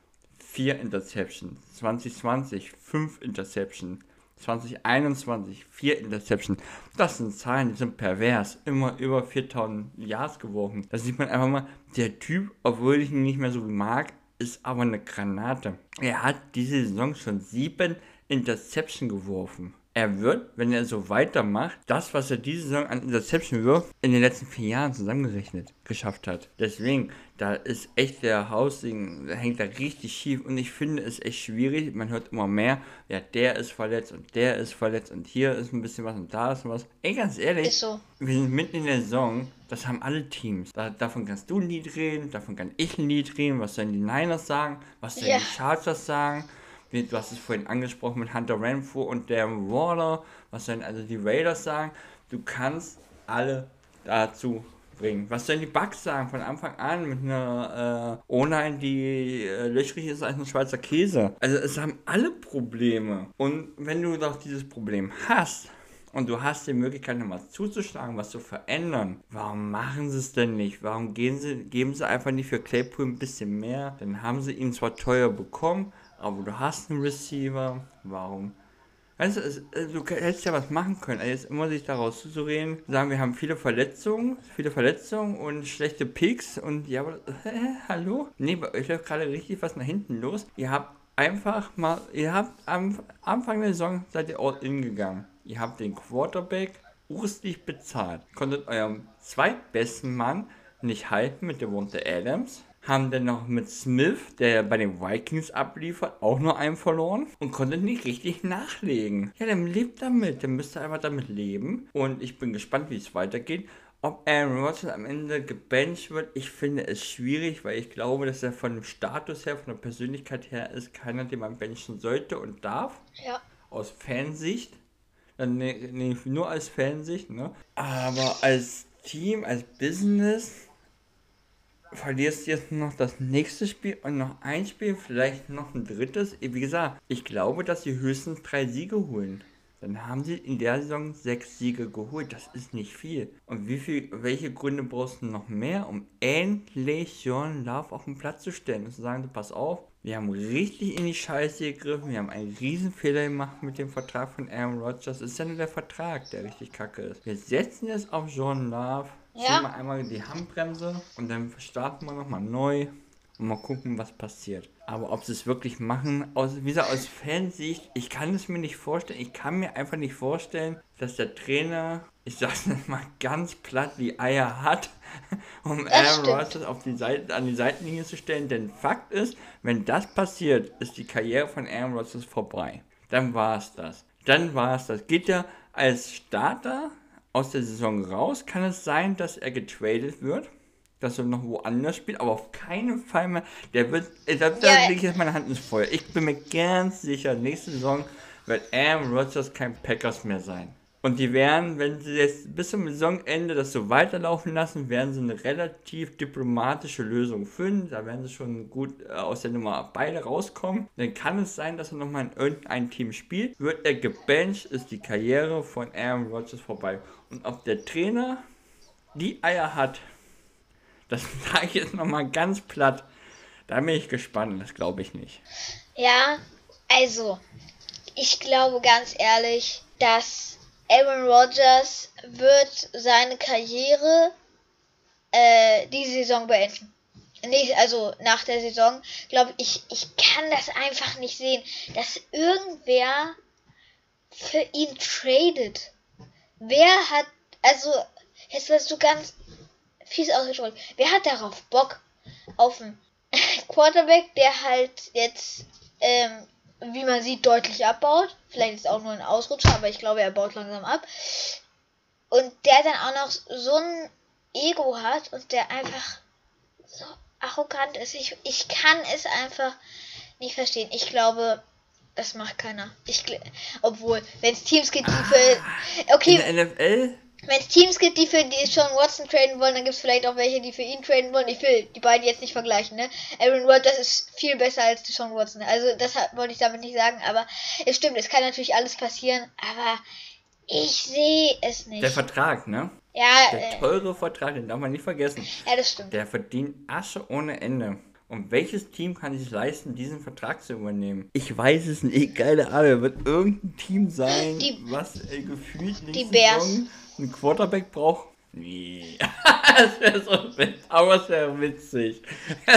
4 Interceptions. 2020 5 Interceptions. 2021 4 Interceptions. Das sind Zahlen, die sind pervers. Immer über 4000 Yards geworfen. Da sieht man einfach mal, der Typ, obwohl ich ihn nicht mehr so mag, ist aber eine Granate. Er hat diese Saison schon 7 Interception geworfen. Er wird, wenn er so weitermacht, das, was er diese Saison an Interception wirft, in den letzten vier Jahren zusammengerechnet geschafft hat. Deswegen, da ist echt der Housing, da hängt da richtig schief und ich finde es echt schwierig. Man hört immer mehr, ja, der ist verletzt und der ist verletzt und hier ist ein bisschen was und da ist was. Ey, ganz ehrlich, so. wir sind mitten in der Saison, das haben alle Teams. Da, davon kannst du ein Lied reden, davon kann ich ein Lied reden, was sollen die Niners sagen, was sollen ja. die Chargers sagen du hast es vorhin angesprochen mit Hunter Renfro und der Waller, was sollen also die Raiders sagen? Du kannst alle dazu bringen. Was sollen die Bugs sagen von Anfang an mit einer äh, O-Line, die äh, löchrig ist als ein Schweizer Käse? Also es haben alle Probleme. Und wenn du doch dieses Problem hast, und du hast die Möglichkeit, noch was zuzuschlagen, was zu verändern. Warum machen sie es denn nicht? Warum gehen sie, geben sie einfach nicht für Claypool ein bisschen mehr? Dann haben sie ihn zwar teuer bekommen, aber du hast einen Receiver, warum? Weißt du, äh, hättest ja was machen können. Also jetzt immer sich daraus zu reden, sagen, wir haben viele Verletzungen, viele Verletzungen und schlechte Picks und ja, aber, äh, hallo? Nee, bei euch läuft gerade richtig was nach hinten los. Ihr habt einfach mal, ihr habt am Anfang der Saison seid ihr all in gegangen. Ihr habt den Quarterback urstig bezahlt. Konntet eurem zweitbesten Mann nicht halten mit der Wunde Adams haben dann noch mit Smith, der bei den Vikings abliefert, auch nur einen verloren und konnte nicht richtig nachlegen. Ja, dann lebt damit, der müsste einfach damit leben und ich bin gespannt, wie es weitergeht. Ob Aaron Rodgers am Ende gebencht wird, ich finde es schwierig, weil ich glaube, dass er von dem Status her, von der Persönlichkeit her ist keiner, den man benchen sollte und darf. Ja. Aus Fansicht. Nee, nee, nur als Fansicht, ne? Aber als Team, als Business verlierst jetzt noch das nächste Spiel und noch ein Spiel, vielleicht noch ein drittes. Wie gesagt, ich glaube, dass sie höchstens drei Siege holen. Dann haben sie in der Saison sechs Siege geholt. Das ist nicht viel. Und wie viel, welche Gründe brauchst du noch mehr, um endlich John Love auf den Platz zu stellen und zu sagen, pass auf, wir haben richtig in die Scheiße gegriffen, wir haben einen riesen Fehler gemacht mit dem Vertrag von Aaron Rodgers. Das ist ja nur der Vertrag, der richtig kacke ist. Wir setzen jetzt auf John Love ja. Wir einmal die Handbremse und dann starten wir nochmal neu und mal gucken, was passiert. Aber ob sie es wirklich machen, aus, wie gesagt, aus Fansicht, ich kann es mir nicht vorstellen. Ich kann mir einfach nicht vorstellen, dass der Trainer, ich sag's mal ganz platt, die Eier hat, um Aaron Rodgers auf die Seite, an die Seitenlinie zu stellen. Denn Fakt ist, wenn das passiert, ist die Karriere von Aaron Rodgers vorbei. Dann war es das. Dann war es das. Geht ja als Starter aus der Saison raus, kann es sein, dass er getradet wird, dass er noch woanders spielt, aber auf keinen Fall mehr. Der wird, da, da ja, lege ich jetzt meine Hand ins Feuer. Ich bin mir ganz sicher, nächste Saison wird Aaron Rodgers kein Packers mehr sein. Und die werden, wenn sie jetzt bis zum Saisonende das so weiterlaufen lassen, werden sie eine relativ diplomatische Lösung finden. Da werden sie schon gut äh, aus der Nummer beide rauskommen. Dann kann es sein, dass er nochmal in irgendein Team spielt. Wird er gebencht, ist die Karriere von Aaron Rodgers vorbei. Und ob der Trainer die Eier hat, das sage ich jetzt nochmal ganz platt. Da bin ich gespannt, das glaube ich nicht. Ja, also, ich glaube ganz ehrlich, dass Aaron Rodgers wird seine Karriere äh, die Saison beenden. Nicht, also nach der Saison, glaube ich, ich kann das einfach nicht sehen, dass irgendwer für ihn tradet. Wer hat, also, jetzt wirst du ganz fies ausgedrückt, wer hat darauf Bock? Auf einen Quarterback, der halt jetzt ähm, wie man sieht, deutlich abbaut. Vielleicht ist auch nur ein Ausrutscher, aber ich glaube, er baut langsam ab. Und der dann auch noch so ein Ego hat und der einfach so arrogant ist. Ich, ich kann es einfach nicht verstehen. Ich glaube, das macht keiner. Ich, obwohl, wenn es Teams gibt, die für. Okay. In der NFL wenn es Teams gibt, die für die Sean Watson traden wollen, dann gibt es vielleicht auch welche, die für ihn traden wollen. Ich will die beiden jetzt nicht vergleichen, ne? Aaron Rodgers ist viel besser als Sean Watson. Also das wollte ich damit nicht sagen, aber es stimmt, es kann natürlich alles passieren, aber ich sehe es nicht. Der Vertrag, ne? Ja. Der äh, teure Vertrag, den darf man nicht vergessen. Ja, das stimmt. Der verdient Asche ohne Ende. Und welches Team kann sich leisten, diesen Vertrag zu übernehmen? Ich weiß es nicht. Geile Ahnung. Wird irgendein Team sein, die, was äh, gefühlt nicht die Bears. einen Quarterback braucht? Nee. das wäre so witzig. Aber es wäre witzig.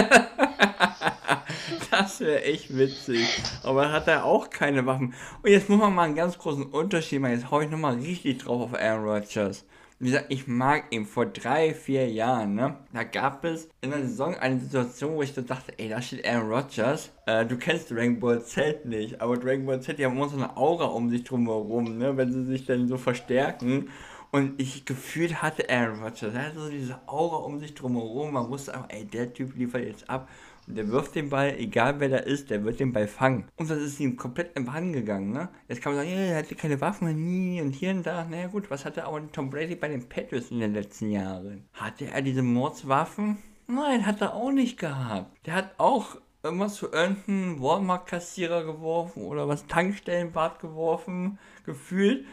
das wäre echt witzig. Aber hat er auch keine Waffen. Und jetzt muss man mal einen ganz großen Unterschied machen. Jetzt hau ich nochmal richtig drauf auf Aaron Rodgers. Wie gesagt, ich mag ihn vor drei, vier Jahren, ne? Da gab es in der Saison eine Situation, wo ich so dachte, ey, da steht Aaron Rodgers. Äh, du kennst Dragon Ball Z nicht, aber Dragon Ball Z, die haben immer so eine Aura um sich drumherum, ne? Wenn sie sich dann so verstärken. Und ich gefühlt hatte Aaron Rodgers, er hatte so diese Aura um sich drumherum. Man wusste einfach, ey, der Typ liefert jetzt ab. Der wirft den Ball, egal wer da ist, der wird den Ball fangen. Und das ist ihm komplett Bann gegangen, ne? Jetzt kann man sagen, ja, er hatte keine Waffen, nie und hier und da. Naja gut, was hatte aber Tom Brady bei den Patriots in den letzten Jahren? Hatte er diese Mordswaffen? Nein, hat er auch nicht gehabt. Der hat auch immer zu irgendeinem Walmart-Kassierer geworfen oder was Tankstellenbad geworfen, gefühlt.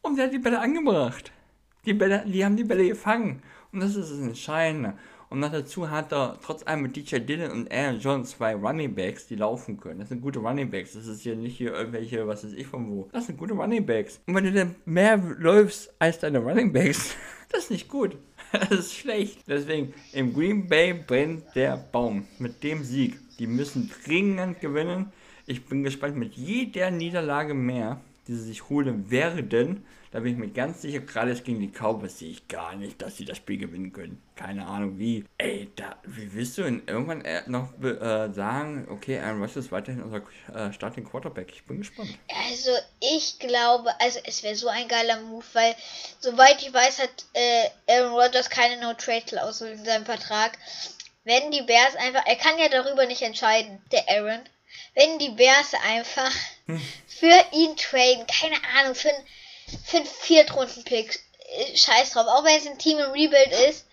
Und der hat die Bälle angebracht. Die Bälle, die haben die Bälle gefangen. Und das ist das Entscheidende. Und noch dazu hat er trotz allem mit DJ Dillon und Aaron Jones zwei Running Backs, die laufen können. Das sind gute Running Backs. Das ist hier nicht hier irgendwelche, was weiß ich von wo. Das sind gute Running Backs. Und wenn du dann mehr läufst als deine Running Backs, das ist nicht gut. Das ist schlecht. Deswegen, im Green Bay brennt der Baum. Mit dem Sieg. Die müssen dringend gewinnen. Ich bin gespannt mit jeder Niederlage mehr, die sie sich holen werden da bin ich mir ganz sicher, gerade jetzt gegen die Cowboys sehe ich gar nicht, dass sie das Spiel gewinnen können. Keine Ahnung wie. Ey, da, wie willst du denn irgendwann äh, noch äh, sagen, okay, Aaron Rodgers ist weiterhin unser äh, Starting Quarterback? Ich bin gespannt. Also, ich glaube, also es wäre so ein geiler Move, weil, soweit ich weiß, hat äh, Aaron Rodgers keine No-Trade-Klausel in seinem Vertrag. Wenn die Bears einfach, er kann ja darüber nicht entscheiden, der Aaron. Wenn die Bears einfach hm. für ihn traden, keine Ahnung, für ein für einen Viertrunden-Pick. Äh, scheiß drauf. Auch wenn es ein Team im Rebuild ist.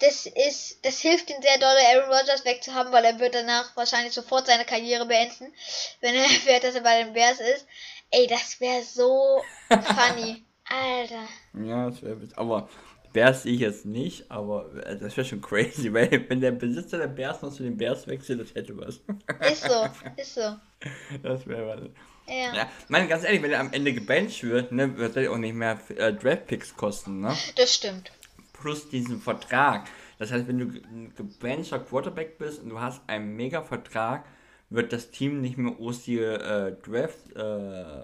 Das ist, das hilft ihm sehr doll, Aaron Rodgers wegzuhaben, weil er wird danach wahrscheinlich sofort seine Karriere beenden, wenn er erfährt, dass er bei den Bears ist. Ey, das wäre so funny. Alter. Ja, das wäre aber Bears sehe ich jetzt nicht, aber äh, das wäre schon crazy, weil wenn der Besitzer der Bears noch zu den Bears wechselt, das hätte was. Ist so, ist so. Das wäre was. Ja. ja. Meine, ganz ehrlich, wenn er am Ende gebencht wird, ne, wird er auch nicht mehr äh, Draftpicks kosten, ne? Das stimmt. Plus diesen Vertrag. Das heißt, wenn du ein gebenchter Quarterback bist und du hast einen mega Vertrag, wird das Team nicht mehr dir äh, Draft äh,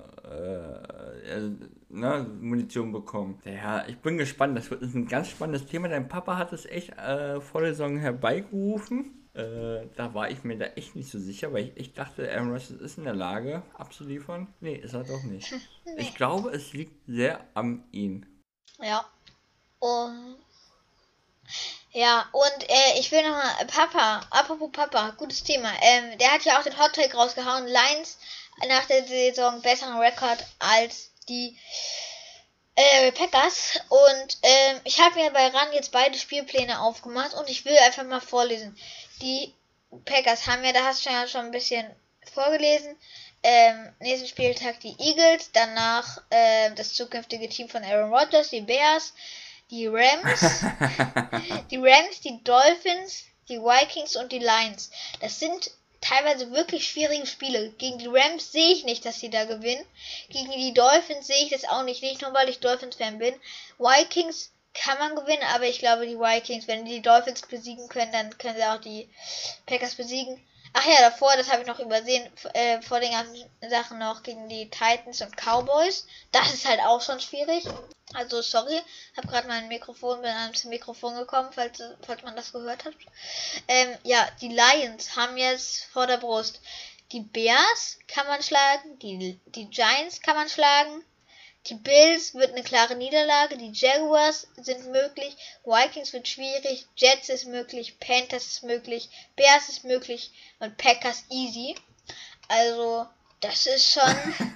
äh, ne, Munition bekommen. Ja, ich bin gespannt. Das wird ein ganz spannendes Thema. Dein Papa hat es echt äh, vor der Saison herbeigerufen. Äh, da war ich mir da echt nicht so sicher, weil ich, ich dachte, Aaron Rodgers ist in der Lage abzuliefern. Nee, ist er doch nicht. nee. Ich glaube, es liegt sehr an ihm. Ja. Und ja, und äh, ich will nochmal, Papa, apropos Papa, gutes Thema. Ähm, der hat ja auch den Hot Take rausgehauen. Lions nach der Saison besseren Rekord als die äh, Packers. Und ähm, ich habe mir bei RAN jetzt beide Spielpläne aufgemacht und ich will einfach mal vorlesen. Die Packers haben ja, da hast du ja schon ein bisschen vorgelesen. Ähm, nächsten Spieltag die Eagles, danach äh, das zukünftige Team von Aaron Rodgers, die Bears, die Rams, die Rams, die Dolphins, die Vikings und die Lions. Das sind teilweise wirklich schwierige Spiele. Gegen die Rams sehe ich nicht, dass sie da gewinnen. Gegen die Dolphins sehe ich das auch nicht. Nicht nur, weil ich Dolphins-Fan bin. Vikings kann man gewinnen, aber ich glaube, die Vikings, wenn die Dolphins besiegen können, dann können sie auch die Packers besiegen. Ach ja, davor, das habe ich noch übersehen, äh, vor den ganzen Sachen noch gegen die Titans und Cowboys. Das ist halt auch schon schwierig. Also sorry, habe gerade mein Mikrofon, bin ans Mikrofon gekommen, falls, falls man das gehört hat. Ähm, ja, die Lions haben jetzt vor der Brust die Bears kann man schlagen, die, die Giants kann man schlagen, die Bills wird eine klare Niederlage, die Jaguars sind möglich, Vikings wird schwierig, Jets ist möglich, Panthers ist möglich, Bears ist möglich und Packers easy. Also, das ist schon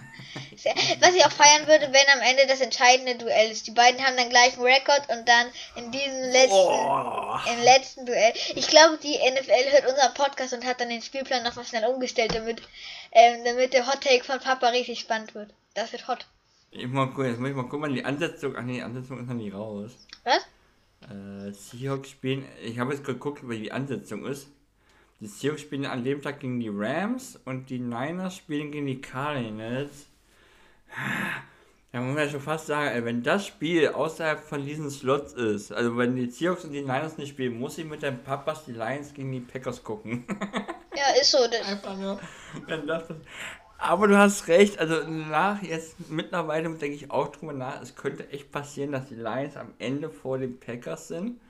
Was ich auch feiern würde, wenn am Ende das entscheidende Duell ist. Die beiden haben dann gleichen Rekord und dann in diesem letzten, oh. im letzten Duell. Ich glaube, die NFL hört unseren Podcast und hat dann den Spielplan nochmal schnell umgestellt, damit, ähm, damit der Hot Take von Papa richtig spannend wird. Das wird hot. Ich mal gucken, jetzt muss ich mal gucken, die Ansetzung. Ach nee, die Ansetzung ist noch nicht raus. Was? Äh, Seahawks spielen. Ich habe jetzt geguckt, wie die Ansetzung ist. Die Seahawks spielen an dem Tag gegen die Rams und die Niners spielen gegen die Cardinals. Da muss man ja schon fast sagen, wenn das Spiel außerhalb von diesen Slots ist, also wenn die Seahawks und die Niners nicht spielen, muss ich mit den Papas die Lions gegen die Packers gucken. Ja, ist so. Das Einfach nur, wenn das, aber du hast recht, also nach jetzt mittlerweile denke ich auch drüber nach, es könnte echt passieren, dass die Lions am Ende vor den Packers sind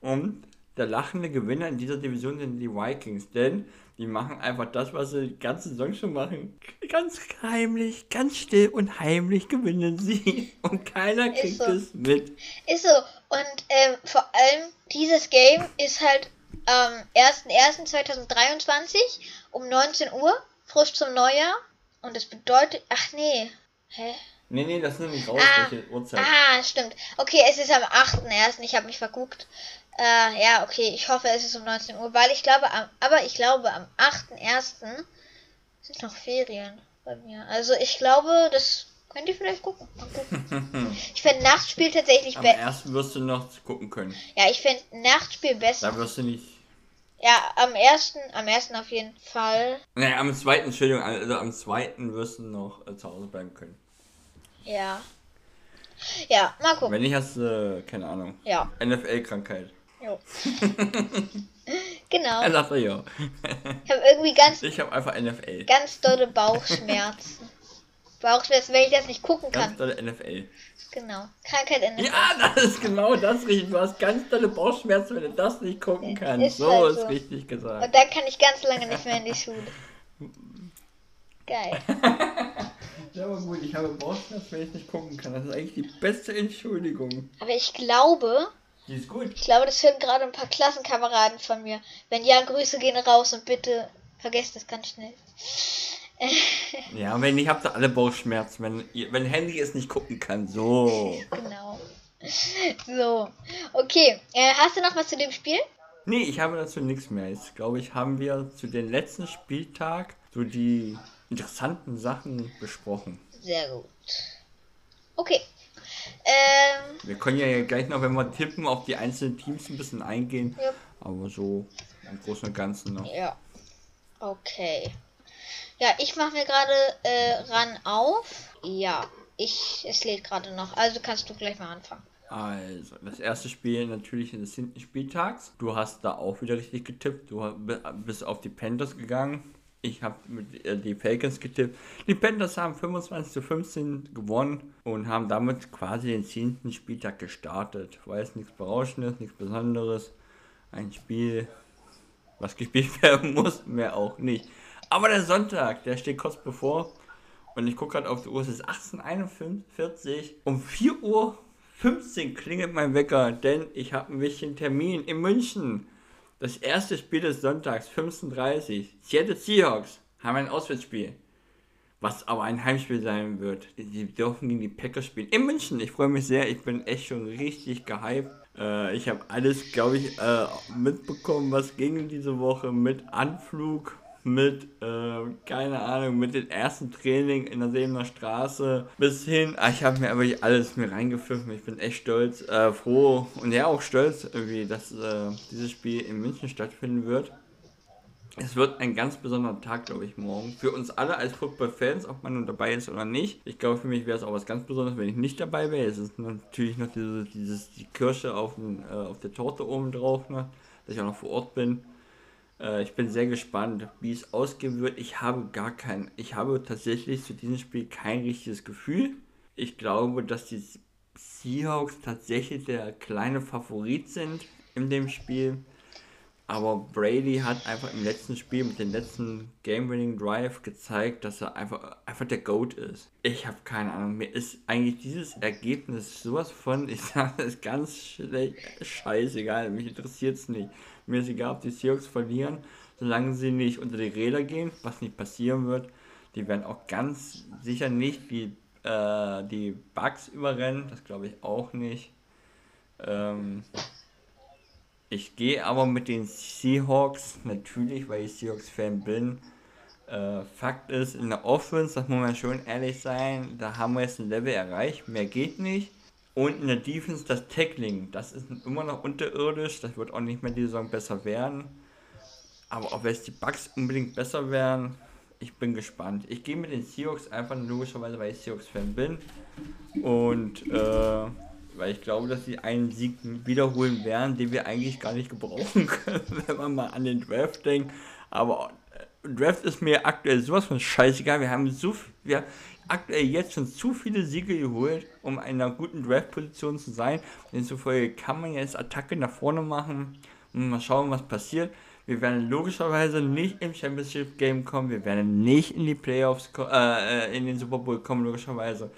und der lachende Gewinner in dieser Division sind die Vikings, denn die machen einfach das, was sie die ganze Saison schon machen. Ganz heimlich, ganz still und heimlich gewinnen sie und keiner kriegt so. es mit. Ist so und ähm, vor allem dieses Game ist halt am ähm, 1.1.2023 um 19 Uhr, frisch zum Neujahr und das bedeutet. Ach nee. Hä? Nee, nee, das sind nicht raus, ah, welche Uhrzeit. Ah, stimmt. Okay, es ist am 8.1. Ich habe mich verguckt. Äh, ja, okay, ich hoffe, es ist um 19 Uhr, weil ich glaube, am, aber ich glaube, am 8.1. sind noch Ferien bei mir. Also ich glaube, das könnt ihr vielleicht gucken. gucken. ich finde Nachtspiel tatsächlich besser. Am ersten wirst du noch gucken können. Ja, ich finde Nachtspiel besser. Da wirst du nicht ja, am ersten, am ersten auf jeden Fall. Naja, am zweiten, Entschuldigung, also am zweiten wirst du noch äh, zu Hause bleiben können. Ja. Ja, mal gucken. Wenn nicht, hast du, äh, keine Ahnung. Ja. NFL-Krankheit. Jo. genau. Er sagt ja. ich habe irgendwie ganz. Ich habe einfach NFL. Ganz dolle Bauchschmerzen. Bauchschmerzen, wenn ich das nicht gucken kann. Ganz dolle NFL. Genau. Krankheit NFL. Ja, das ist genau das richtig. Du hast ganz tolle Bauchschmerzen, wenn du das nicht gucken kannst. Ist so halt ist richtig gesagt. Und dann kann ich ganz lange nicht mehr in die Schule. Geil. ja, aber gut, ich habe Bauchschmerzen, wenn ich nicht gucken kann. Das ist eigentlich die beste Entschuldigung. Aber ich glaube. Die ist gut. Ich glaube, das hören gerade ein paar Klassenkameraden von mir. Wenn ja, Grüße gehen raus und bitte vergesst das ganz schnell. ja, wenn ich habt ihr alle Bauchschmerzen, wenn, wenn Handy es nicht gucken kann. So. Genau. So. Okay. Äh, hast du noch was zu dem Spiel? Nee, ich habe dazu nichts mehr. Jetzt glaube ich, haben wir zu den letzten Spieltag so die interessanten Sachen besprochen. Sehr gut. Okay. Ähm, wir können ja gleich noch, wenn wir tippen, auf die einzelnen Teams ein bisschen eingehen. Ja. Aber so im Großen und Ganzen noch. Ja. Okay. Ja, ich mache mir gerade äh, ran auf. Ja, ich es lädt gerade noch. Also kannst du gleich mal anfangen. Also, das erste Spiel natürlich des hinten Spieltags. Du hast da auch wieder richtig getippt. Du bist auf die Panthers gegangen. Ich habe mit äh, die Falcons getippt. Die Panthers haben 25 zu 15 gewonnen und haben damit quasi den 10. Spieltag gestartet. War jetzt nichts Berauschendes, nichts Besonderes. Ein Spiel, was gespielt werden muss, mehr auch nicht. Aber der Sonntag, der steht kurz bevor. Und ich gucke gerade auf die Uhr, es ist 18.41 Um 4 Uhr 15 klingelt mein Wecker, denn ich habe ein bisschen Termin in München. Das erste Spiel des Sonntags, 15.30 Uhr. Seattle Seahawks haben ein Auswärtsspiel. Was aber ein Heimspiel sein wird. Die dürfen gegen die Packers spielen. In München. Ich freue mich sehr. Ich bin echt schon richtig gehypt. Äh, ich habe alles, glaube ich, äh, mitbekommen, was ging diese Woche mit Anflug mit, äh, keine Ahnung, mit dem ersten Training in der Seemer Straße bis hin. Ah, ich habe mir aber alles mir reingepfiffen. Ich bin echt stolz, äh, froh und ja auch stolz, irgendwie, dass äh, dieses Spiel in München stattfinden wird. Es wird ein ganz besonderer Tag, glaube ich, morgen. Für uns alle als Football-Fans, ob man nun dabei ist oder nicht. Ich glaube, für mich wäre es auch was ganz Besonderes, wenn ich nicht dabei wäre. Es ist natürlich noch diese, dieses, die Kirsche auf, den, äh, auf der Torte oben drauf, ne? dass ich auch noch vor Ort bin. Äh, ich bin sehr gespannt, wie es ausgehen wird. Ich habe gar kein, ich habe tatsächlich zu diesem Spiel kein richtiges Gefühl. Ich glaube, dass die Seahawks tatsächlich der kleine Favorit sind in dem Spiel. Aber Brady hat einfach im letzten Spiel mit dem letzten Game-Winning Drive gezeigt, dass er einfach, einfach der GOAT ist. Ich habe keine Ahnung. Mir ist eigentlich dieses Ergebnis sowas von, ich sage es ganz schlecht, scheißegal. Mich interessiert es nicht. Mir ist egal, ob die Seahawks verlieren, solange sie nicht unter die Räder gehen, was nicht passieren wird. Die werden auch ganz sicher nicht die, äh, die Bugs überrennen, das glaube ich auch nicht. Ähm, ich gehe aber mit den Seahawks, natürlich, weil ich Seahawks-Fan bin. Äh, Fakt ist, in der Offense, das muss man schon ehrlich sein, da haben wir jetzt ein Level erreicht, mehr geht nicht. Und in der Defense das Tackling, das ist immer noch unterirdisch, das wird auch nicht mehr die Saison besser werden. Aber ob jetzt die Bugs unbedingt besser werden, ich bin gespannt. Ich gehe mit den Seahawks einfach logischerweise, weil ich Seahawks-Fan bin. Und äh, weil ich glaube, dass sie einen Sieg wiederholen werden, den wir eigentlich gar nicht gebrauchen können, wenn man mal an den Draft denkt. Aber äh, Draft ist mir aktuell sowas von scheißegal. Wir haben so wir aktuell jetzt schon zu viele Siege geholt, um in einer guten Draft-Position zu sein. Demzufolge kann man jetzt Attacke nach vorne machen und mal schauen, was passiert. Wir werden logischerweise nicht im Championship Game kommen. Wir werden nicht in die Playoffs, äh, äh, in den Super Bowl kommen, logischerweise.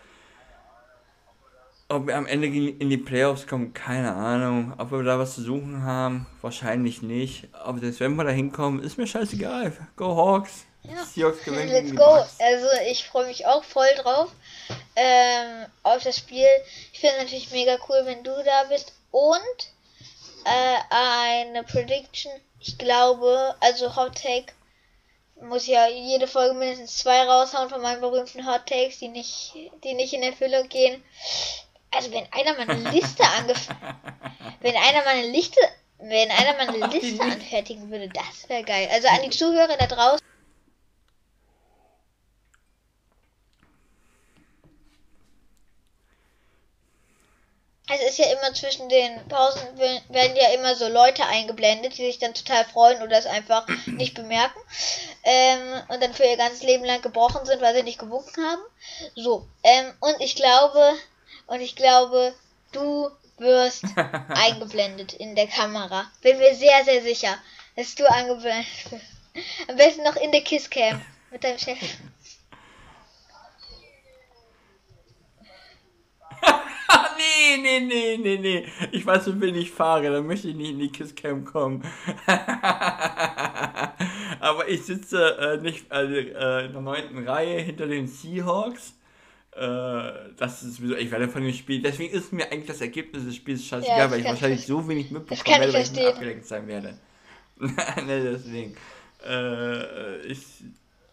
Ob wir am Ende in die Playoffs kommen, keine Ahnung. Ob wir da was zu suchen haben, wahrscheinlich nicht. Aber selbst wenn wir da hinkommen, ist mir scheißegal. Go Hawks. Ja. Seahawks gewinnen. Let's go. Also ich freue mich auch voll drauf ähm, auf das Spiel. Ich finde es natürlich mega cool, wenn du da bist. Und äh, eine Prediction. Ich glaube, also Hot Take muss ja jede Folge mindestens zwei raushauen von meinen berühmten Hot Takes, die nicht, die nicht in Erfüllung gehen. Also wenn einer mal eine Liste angefangen, wenn einer mal eine Liste, wenn einer mal eine Liste anfertigen würde, das wäre geil. Also an die Zuhörer da draußen. Es ist ja immer zwischen den Pausen werden ja immer so Leute eingeblendet, die sich dann total freuen oder es einfach nicht bemerken ähm, und dann für ihr ganzes Leben lang gebrochen sind, weil sie nicht gewunken haben. So, ähm, und ich glaube, und ich glaube, du wirst eingeblendet in der Kamera. Bin mir sehr, sehr sicher, dass du eingeblendet wirst. Am besten noch in der Kisscam mit deinem Chef. nee, nee, nee, nee, nee. Ich weiß, wenn ich fahre, dann möchte ich nicht in die Kisscam kommen. Aber ich sitze äh, nicht äh, in der neunten Reihe hinter den Seahawks das ist sowieso, ich werde von dem Spiel, deswegen ist mir eigentlich das Ergebnis des Spiels scheißegal, ja, weil ich wahrscheinlich so wenig mitbekommen werde, weil ich nicht abgelenkt sein werde. ne, deswegen. Äh, ich,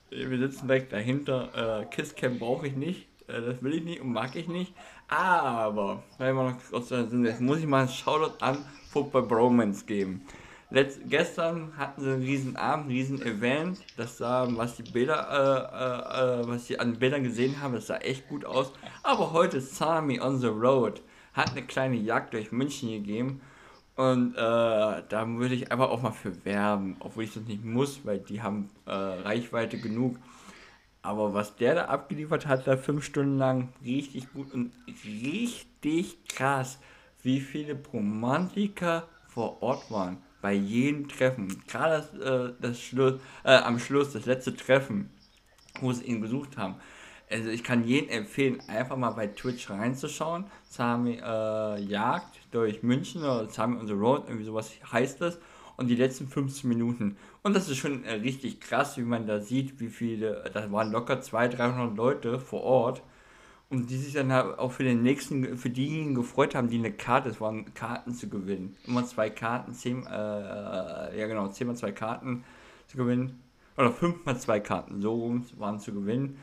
wir sitzen direkt dahinter. Äh, Kisscam brauche ich nicht. Äh, das will ich nicht und mag ich nicht. Aber, wenn wir noch kurz sind, jetzt muss ich mal einen Shoutout an Football Bromance geben. Letz gestern hatten sie einen riesen Abend, einen riesen Event. Das sah, was die Bilder, äh, äh, äh, was sie an Bildern gesehen haben, das sah echt gut aus. Aber heute Sami on the Road hat eine kleine Jagd durch München gegeben. Und äh, da würde ich einfach auch mal für werben, obwohl ich das nicht muss, weil die haben äh, Reichweite genug. Aber was der da abgeliefert hat, da fünf Stunden lang, richtig gut und richtig krass, wie viele Romantiker vor Ort waren bei jedem Treffen, gerade das, äh, das Schluss, äh, am Schluss, das letzte Treffen, wo sie ihn besucht haben. Also ich kann jedem empfehlen, einfach mal bei Twitch reinzuschauen. Sami äh, Jagd durch München oder Sami on the Road, irgendwie sowas heißt das. Und die letzten 15 Minuten. Und das ist schon äh, richtig krass, wie man da sieht, wie viele, da waren locker 200, 300 Leute vor Ort und die sich dann auch für den nächsten, für diejenigen gefreut haben, die eine Karte, es waren Karten zu gewinnen. Immer zwei Karten, zehn, äh, ja genau, zehnmal zwei Karten zu gewinnen. Oder fünfmal zwei Karten, so rum waren zu gewinnen.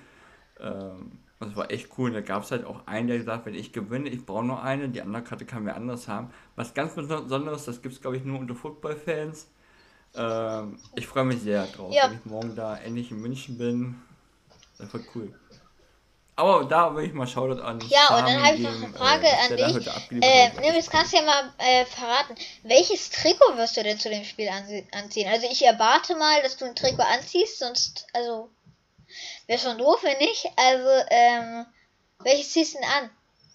Ähm, das war echt cool. Und da gab es halt auch einen, der gesagt hat, wenn ich gewinne, ich brauche nur eine, die andere Karte kann wer anderes haben. Was ganz Besonderes, das gibt es glaube ich nur unter Football-Fans. Ähm, ich freue mich sehr drauf, ja. wenn ich morgen da endlich in München bin. Das wird cool. Aber da will ich mal Shoutout an. Ja, und dann habe ich noch eine Frage äh, an dich. Äh, jetzt kannst du ja mal äh, verraten, welches Trikot wirst du denn zu dem Spiel anziehen? Also ich erwarte mal, dass du ein Trikot anziehst, sonst, also, wäre schon doof, wenn nicht. Also, ähm, welches ziehst du denn an?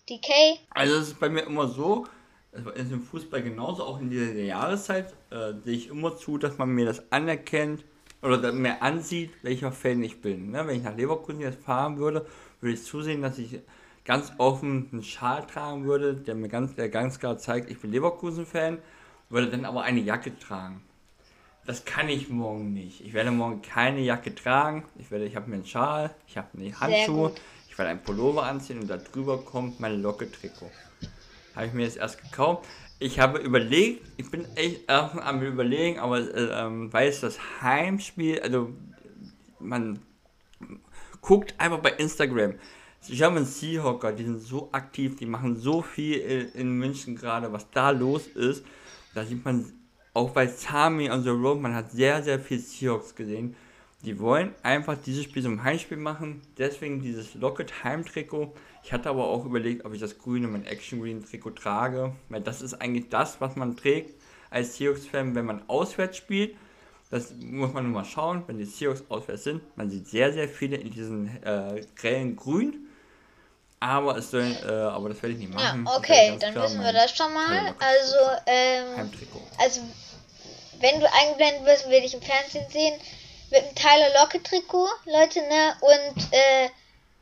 DK? Also es ist bei mir immer so, es ist im Fußball genauso, auch in dieser Jahreszeit, äh, sehe ich immer zu, dass man mir das anerkennt oder mir ansieht, welcher Fan ich bin. Ne? Wenn ich nach Leverkusen jetzt fahren würde würde ich zusehen, dass ich ganz offen einen Schal tragen würde, der mir ganz, der ganz klar zeigt, ich bin Leverkusen-Fan, würde dann aber eine Jacke tragen. das kann ich morgen nicht. Ich werde morgen keine Jacke tragen. Ich werde, ich habe mir einen Schal, ich habe eine Handschuhe, ich werde einen Pullover anziehen und da drüber kommt mein Locke-Trikot. Habe ich mir jetzt erst gekauft. Ich habe überlegt, ich bin echt am überlegen, aber äh, ähm, weiß das Heimspiel, also man guckt einfach bei Instagram. German Seahawker, die sind so aktiv, die machen so viel in, München gerade, was da los ist. Da sieht man auch bei Sami on the Road, man hat sehr, sehr viel Seahawks gesehen. Die wollen einfach dieses Spiel zum Heimspiel machen, deswegen dieses Locket Heimtrikot. Ich hatte aber auch überlegt, ob ich das grüne, mein Action Green Trikot trage, weil das ist eigentlich das, was man trägt als Seahawks-Fan, wenn man auswärts spielt. Das muss man nur mal schauen, wenn die Seahawks auswärts sind. Man sieht sehr, sehr viele in diesen äh, grellen Grün. Aber es soll, äh, aber das werde ich nicht machen. Ja, okay, dann wissen wir das schon mal. Also, ähm, also, wenn du eingeblendet wirst, will ich im Fernsehen sehen, mit einem Tyler Locke Trikot, Leute, ne, und, äh,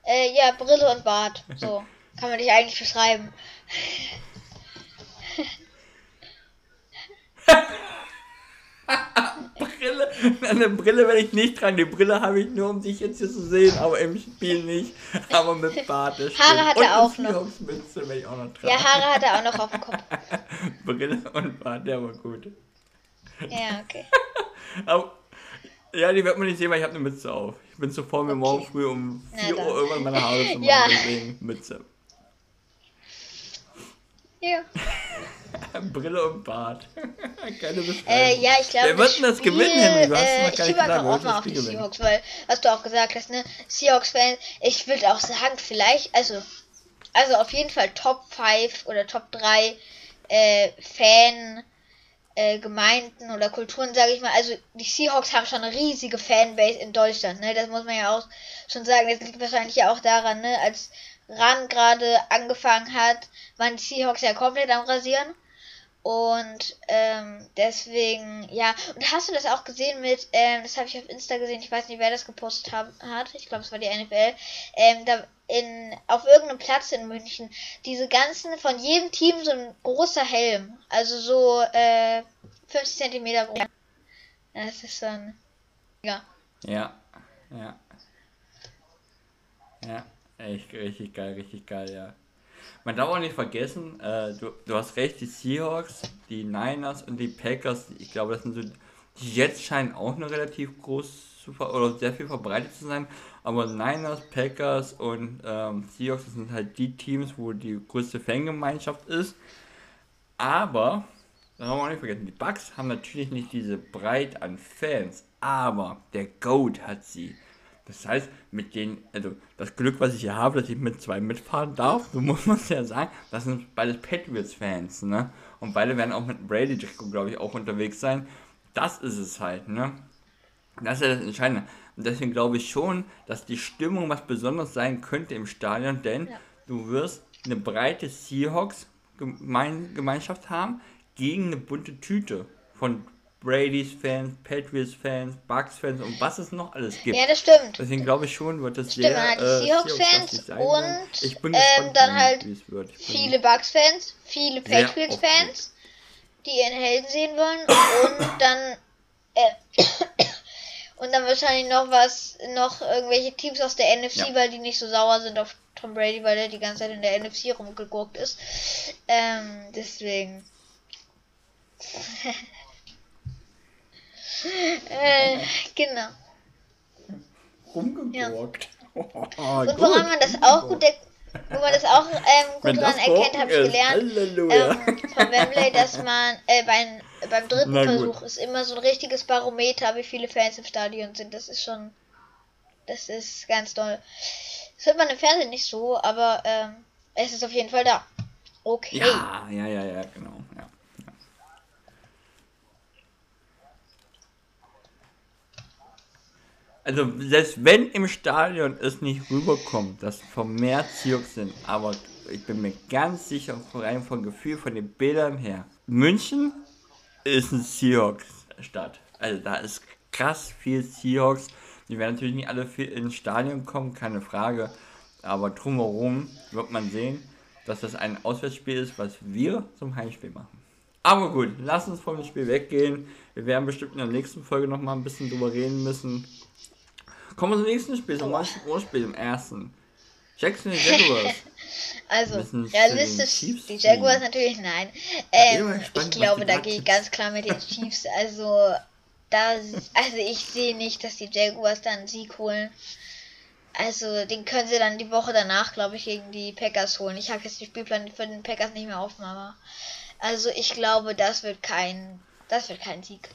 äh, ja, Brille und Bart. So, kann man dich eigentlich beschreiben. Brille. Eine Brille werde ich nicht tragen. Die Brille habe ich nur, um dich jetzt hier zu sehen, aber im Spiel nicht. Aber mit Bart. Haare hat er auch noch. Mütze werde ich auch noch tragen. Ja, Haare hat er auch noch auf dem Kopf. Brille und Bart, der war gut. Ja, okay. aber, ja, die wird man nicht sehen, weil ich habe eine Mütze auf. Ich bin zu voll, mir okay. morgen früh um 4 Uhr irgendwann meine Haare zu machen. Ja. Deswegen Mütze. Ja. Brille und Bart. Keine Äh, ja, ich glaube. Wer wird denn das Spiel, gewinnen, Henry? Du hast äh, ich tippe einfach auch mal auf die. Seahawks, weil, was du auch gesagt hast, ne? Seahawks-Fan, ich würde auch sagen, vielleicht, also, also auf jeden Fall Top 5 oder Top 3 äh, Fan. Äh, Gemeinden oder Kulturen, sage ich mal. Also die Seahawks haben schon eine riesige Fanbase in Deutschland, ne? Das muss man ja auch schon sagen. Das liegt wahrscheinlich ja auch daran, ne? Als Ran gerade angefangen hat, waren die Seahawks ja komplett am Rasieren. Und ähm, deswegen, ja. Und hast du das auch gesehen mit, ähm, das habe ich auf Insta gesehen, ich weiß nicht, wer das gepostet hab, hat, ich glaube, es war die NFL, ähm, da in, auf irgendeinem Platz in München, diese ganzen, von jedem Team so ein großer Helm. Also so, äh, 50 Zentimeter groß. Das ist dann, ja. Ja, ja. Ja. Echt richtig geil, richtig geil, ja. Man darf auch nicht vergessen, äh, du, du hast recht, die Seahawks, die Niners und die Packers, ich glaube, das sind so, die Jets scheinen auch noch relativ groß zu oder sehr viel verbreitet zu sein, aber Niners, Packers und ähm, Seahawks, das sind halt die Teams, wo die größte Fangemeinschaft ist. Aber, das haben wir auch nicht vergessen, die Bucks haben natürlich nicht diese Breite an Fans, aber der Goat hat sie. Das heißt, mit denen, also das Glück, was ich hier habe, dass ich mit zwei mitfahren darf, so muss man es ja sagen, das sind beide Patriots-Fans, ne? Und beide werden auch mit Brady, glaube ich, auch unterwegs sein. Das ist es halt, ne? Das ist ja das Entscheidende. Und deswegen glaube ich schon, dass die Stimmung was Besonderes sein könnte im Stadion, denn ja. du wirst eine breite Seahawks-Gemeinschaft haben gegen eine bunte Tüte von Brady's Fans, Patriots Fans, Bucks Fans und was es noch alles gibt. Ja, das stimmt. Deswegen glaube ich schon, wird das stimmt, sehr. Stimmt, die Seahawks Fans und ich bin gespannt, ähm, dann halt viele Bucks Fans, viele Patriots Fans, die ihren Helden sehen wollen und dann äh, und dann wahrscheinlich noch was, noch irgendwelche Teams aus der NFC, ja. weil die nicht so sauer sind auf Tom Brady, weil er die ganze Zeit in der NFC rumgeguckt ist. Ähm, deswegen. äh, genau. Rumgeborgt. Ja. Oh, und woran man das auch gut, wo man das auch ähm, gut daran erkennt, habe ich gelernt ähm, von Wembley, dass man äh, beim, beim dritten Versuch ist immer so ein richtiges Barometer, wie viele Fans im Stadion sind. Das ist schon, das ist ganz toll. Das hört man im Fernsehen nicht so, aber ähm, es ist auf jeden Fall da. Okay. Ja, ja, ja, ja, genau. Ja. Also selbst wenn im Stadion es nicht rüberkommt, dass vermehrt Seahawks sind, aber ich bin mir ganz sicher, rein vom Gefühl, von den Bildern her, München ist ein Seahawks-Stadt. Also da ist krass viel Seahawks. Die werden natürlich nicht alle ins Stadion kommen, keine Frage. Aber drumherum wird man sehen, dass das ein Auswärtsspiel ist, was wir zum Heimspiel machen. Aber gut, lass uns vom Spiel weggehen. Wir werden bestimmt in der nächsten Folge nochmal ein bisschen drüber reden müssen. Kommen wir zum nächsten Spiel, zum Spiel im ersten. Jackson Jaguars. Also, realistisch, die Jaguars natürlich nein. Ähm, ich glaube, da gehe ich ganz klar mit den Chiefs. Also, das, also ich sehe nicht, dass die Jaguars dann einen Sieg holen. Also, den können sie dann die Woche danach, glaube ich, gegen die Packers holen. Ich habe jetzt den Spielplan für den Packers nicht mehr offen, aber also ich glaube, das wird kein, das wird kein Sieg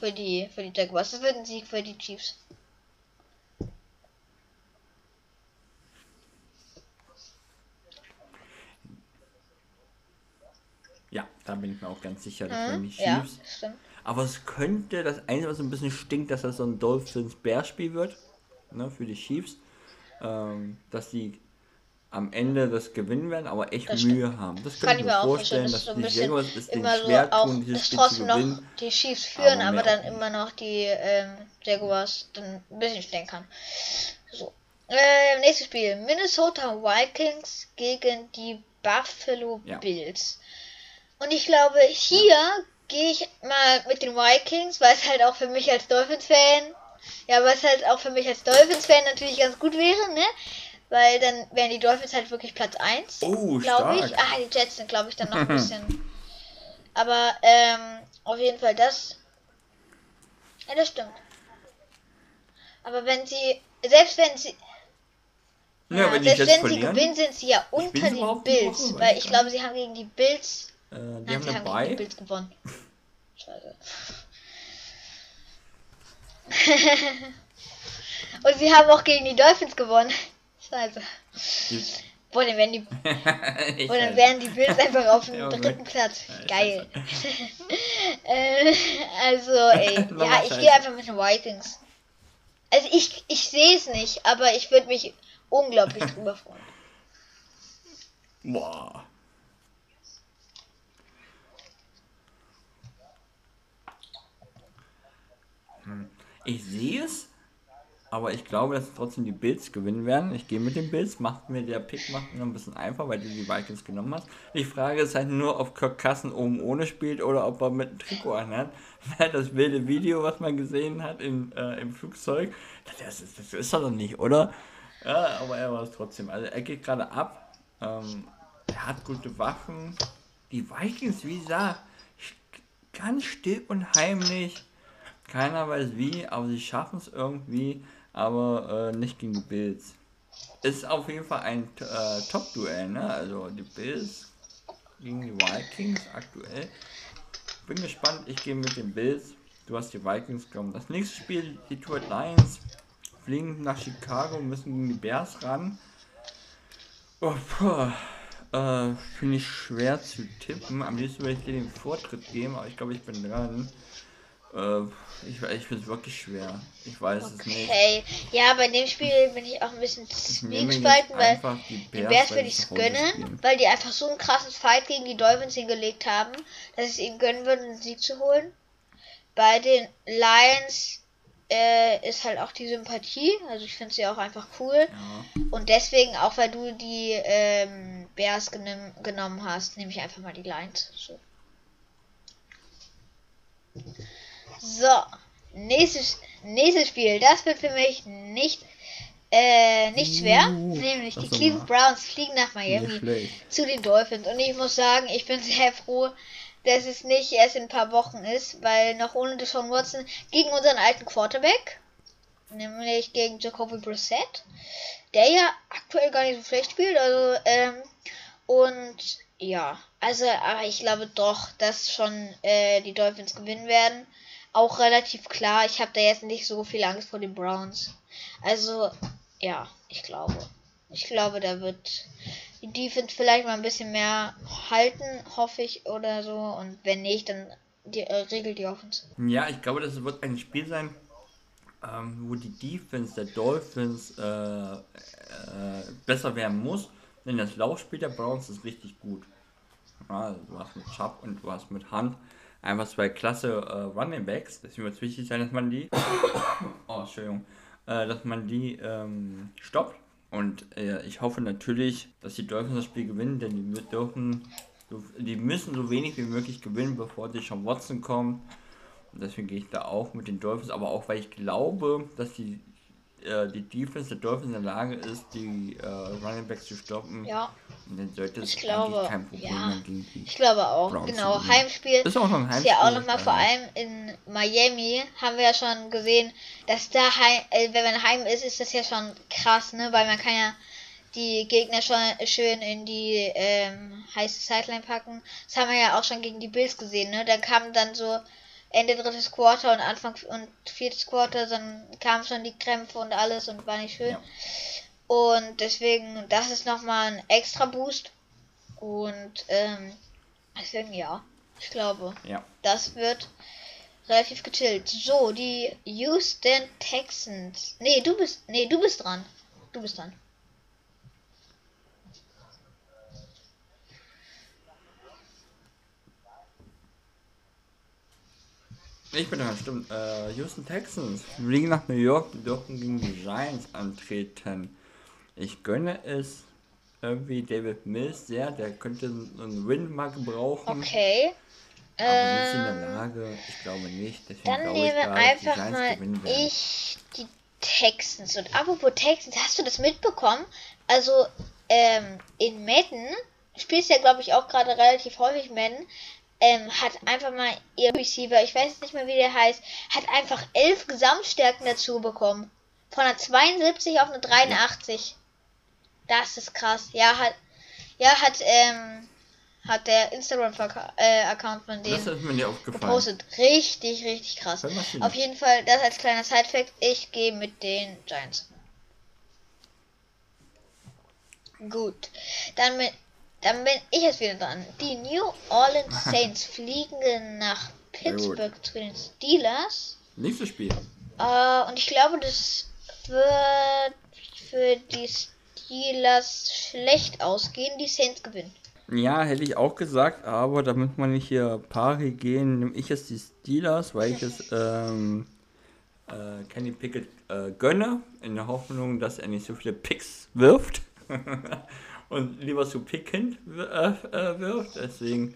für die, für die Jaguars. Das wird ein Sieg für die Chiefs. Ja, da bin ich mir auch ganz sicher, das mhm, die Chiefs. Ja, Aber es könnte, das Einzige, was ein bisschen stinkt, dass das so ein Dolphins-Bär-Spiel wird, ne, für die Chiefs. Ähm, dass die am Ende das gewinnen werden, aber echt das Mühe stimmt. haben. Das kann ich mir vorstellen, dass so die Jaguars es den schwer so tun, dieses Spiel trotzdem zu gewinnen. noch die Chiefs führen, aber, aber dann immer noch die ähm, Jaguars dann ein bisschen stänkern. So. Äh, nächstes Spiel. Minnesota Vikings gegen die Buffalo ja. Bills. Und ich glaube, hier gehe ich mal mit den Vikings, weil es halt auch für mich als Dolphins-Fan, ja, weil es halt auch für mich als Dolphins-Fan natürlich ganz gut wäre, ne? Weil dann wären die Dolphins halt wirklich Platz 1. Oh, glaube ich. Ah, die Jets sind, glaube ich, dann noch ein bisschen. Aber, ähm, auf jeden Fall das. Ja, das stimmt. Aber wenn sie, selbst wenn sie, ja, ja wenn selbst wenn sie gewinnen, sind sie ja unter den Bills. Weil ich glaube, sie haben gegen die Bills äh, die Nein, haben, sie haben gegen die Bills gewonnen. Scheiße. Und sie haben auch gegen die Dolphins gewonnen. Scheiße. Boah, dann wären die, boah, dann wären die Bills einfach auf dem dritten Platz. Geil. äh, also, ey. ja, ich gehe einfach mit den Vikings. Also ich, ich sehe es nicht, aber ich würde mich unglaublich drüber freuen. Boah. Ich sehe es, aber ich glaube, dass trotzdem die Bills gewinnen werden. Ich gehe mit den Bills, macht mir der Pick macht mir ein bisschen einfach, weil du die Vikings genommen hast. Die Frage ist halt nur, ob Kirk Kassen oben ohne spielt oder ob er mit einem Trikot anhat. Das wilde Video, was man gesehen hat in, äh, im Flugzeug, das ist, das ist er doch nicht, oder? Ja, aber er war es trotzdem. Also er geht gerade ab. Ähm, er hat gute Waffen. Die Vikings, wie gesagt, ganz still und heimlich keiner weiß wie, aber sie schaffen es irgendwie, aber äh, nicht gegen die Bills. Ist auf jeden Fall ein äh, Top-Duell, ne? Also die Bills gegen die Vikings aktuell. Bin gespannt, ich gehe mit den Bills. Du hast die Vikings gekommen. Das nächste Spiel, die Detroit Lions fliegen nach Chicago, müssen gegen die Bears ran. Oh, äh, Finde ich schwer zu tippen. Am liebsten würde ich dir den Vortritt geben, aber ich glaube, ich bin dran. Äh, ich, ich finde es wirklich schwer. Ich weiß okay. es nicht. Okay, ja, bei dem Spiel bin ich auch ein bisschen zwiegespalten, weil die Bears, Bears würde ich es gönnen, weil die einfach so ein krasses Fight gegen die Dolphins hingelegt haben, dass ich es ihnen gönnen würde, einen Sieg zu holen. Bei den Lions äh, ist halt auch die Sympathie, also ich finde sie auch einfach cool. Ja. Und deswegen, auch weil du die ähm, Bears genom genommen hast, nehme ich einfach mal die Lions. So. So, nächstes, nächstes Spiel. Das wird für mich nicht, äh, nicht schwer. Uh, nämlich die Cleveland Browns fliegen nach Miami zu den Dolphins. Und ich muss sagen, ich bin sehr froh, dass es nicht erst in ein paar Wochen ist, weil noch ohne Deshaun Watson gegen unseren alten Quarterback, nämlich gegen Jacoby Brissett, der ja aktuell gar nicht so schlecht spielt, also, ähm, und ja, also, aber ich glaube doch, dass schon äh, die Dolphins gewinnen werden auch relativ klar. Ich habe da jetzt nicht so viel Angst vor den Browns. Also, ja, ich glaube. Ich glaube, da wird die Defense vielleicht mal ein bisschen mehr halten, hoffe ich, oder so. Und wenn nicht, dann die, äh, regelt die Offense. Ja, ich glaube, das wird ein Spiel sein, ähm, wo die Defense der Dolphins äh, äh, besser werden muss. Denn das Laufspiel der Browns ist richtig gut. Ja, du hast mit Chubb und du hast mit Hunt einfach zwei klasse äh, Running Backs. Deswegen wird es wichtig sein, dass man die, oh, Entschuldigung, äh, dass man die ähm, stoppt. Und äh, ich hoffe natürlich, dass die Dolphins das Spiel gewinnen, denn die dürfen die müssen so wenig wie möglich gewinnen, bevor die schon Watson kommt. Und deswegen gehe ich da auch mit den Dolphins, aber auch weil ich glaube, dass die äh, die Defense der Dolphins in der Lage ist, die äh, Running Backs zu stoppen, ja. dann sollte es ich glaube, kein Problem ja. mehr gegen die Ich glaube auch, Browns genau. Heimspiel ist auch noch ein ist ja auch Heimspiel, nochmal vor ja. allem in Miami, haben wir ja schon gesehen, dass da, heim, äh, wenn man heim ist, ist das ja schon krass, ne? Weil man kann ja die Gegner schon schön in die ähm, heiße Sideline packen. Das haben wir ja auch schon gegen die Bills gesehen, ne? Da kam dann so Ende drittes Quarter und Anfang und viertes Quarter, dann kamen schon die Krämpfe und alles und war nicht schön. Ja. Und deswegen, das ist nochmal ein extra Boost. Und ähm, deswegen ja, ich glaube, Ja. das wird relativ gechillt. So, die Houston Texans. Nee, du bist. Nee, du bist dran. Du bist dran. Ich bin dran, stimmt. Äh, Houston Texans fliegen nach New York, die dürfen gegen die Giants antreten. Ich gönne es irgendwie David Mills sehr, der könnte einen Win mal gebrauchen. Okay. Aber sind sie in der Ähm, Lage? Ich glaube nicht. Deswegen dann glaube ich nehme da, dass die einfach Giants mal gewinnen werden. ich die Texans. Und apropos Texans, hast du das mitbekommen? Also, ähm, in Madden, spielst ja glaube ich auch gerade relativ häufig Madden, ähm, hat einfach mal ihr Receiver, ich weiß nicht mehr wie der heißt, hat einfach elf Gesamtstärken dazu bekommen. Von einer 72 auf eine 83. Das ist krass. Ja, hat, ja, hat, ähm, hat der Instagram-Account von denen Das ist mir gepostet. Richtig, richtig krass. Auf jeden Fall, das als kleiner Sidefact. Ich gehe mit den Giants. Gut. Dann bin, dann bin ich jetzt wieder dran. Die New Orleans Saints fliegen nach. Pittsburgh zu den Steelers. Nächstes Spiel. Äh, und ich glaube, das wird für die Steelers schlecht ausgehen. Die Saints gewinnen. Ja, hätte ich auch gesagt, aber damit wir nicht hier pari gehen, nehme ich jetzt die Steelers, weil ich es ähm, äh, Kenny Pickett äh, gönne, in der Hoffnung, dass er nicht so viele Picks wirft und lieber zu Pickend äh, äh, wirft. Deswegen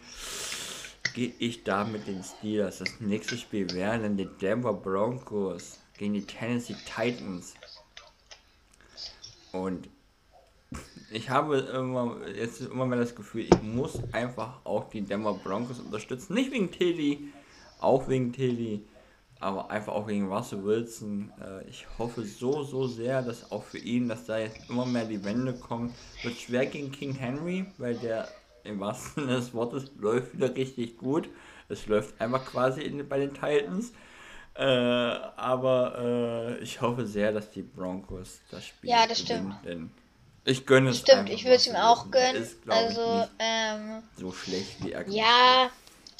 gehe ich da mit den Steelers. Das nächste Spiel wären dann die Denver Broncos gegen die Tennessee Titans. Und ich habe immer, jetzt immer mehr das Gefühl, ich muss einfach auch die Denver Broncos unterstützen. Nicht wegen Tilly, auch wegen Tilly, aber einfach auch wegen Russell Wilson. Äh, Ich hoffe so, so sehr, dass auch für ihn, dass da jetzt immer mehr die Wende kommt. Wird schwer gegen King Henry, weil der im wahrsten Sinne des Wortes läuft wieder richtig gut. Es läuft einfach quasi in, bei den Titans. Äh, aber äh, ich hoffe sehr, dass die Broncos das Spiel Ja, das gewinnen, stimmt. ich gönne es Stimmt, ich würde es ihm auch gönnen. Ist, ich, also, nicht ähm, so schlecht wie er Ja,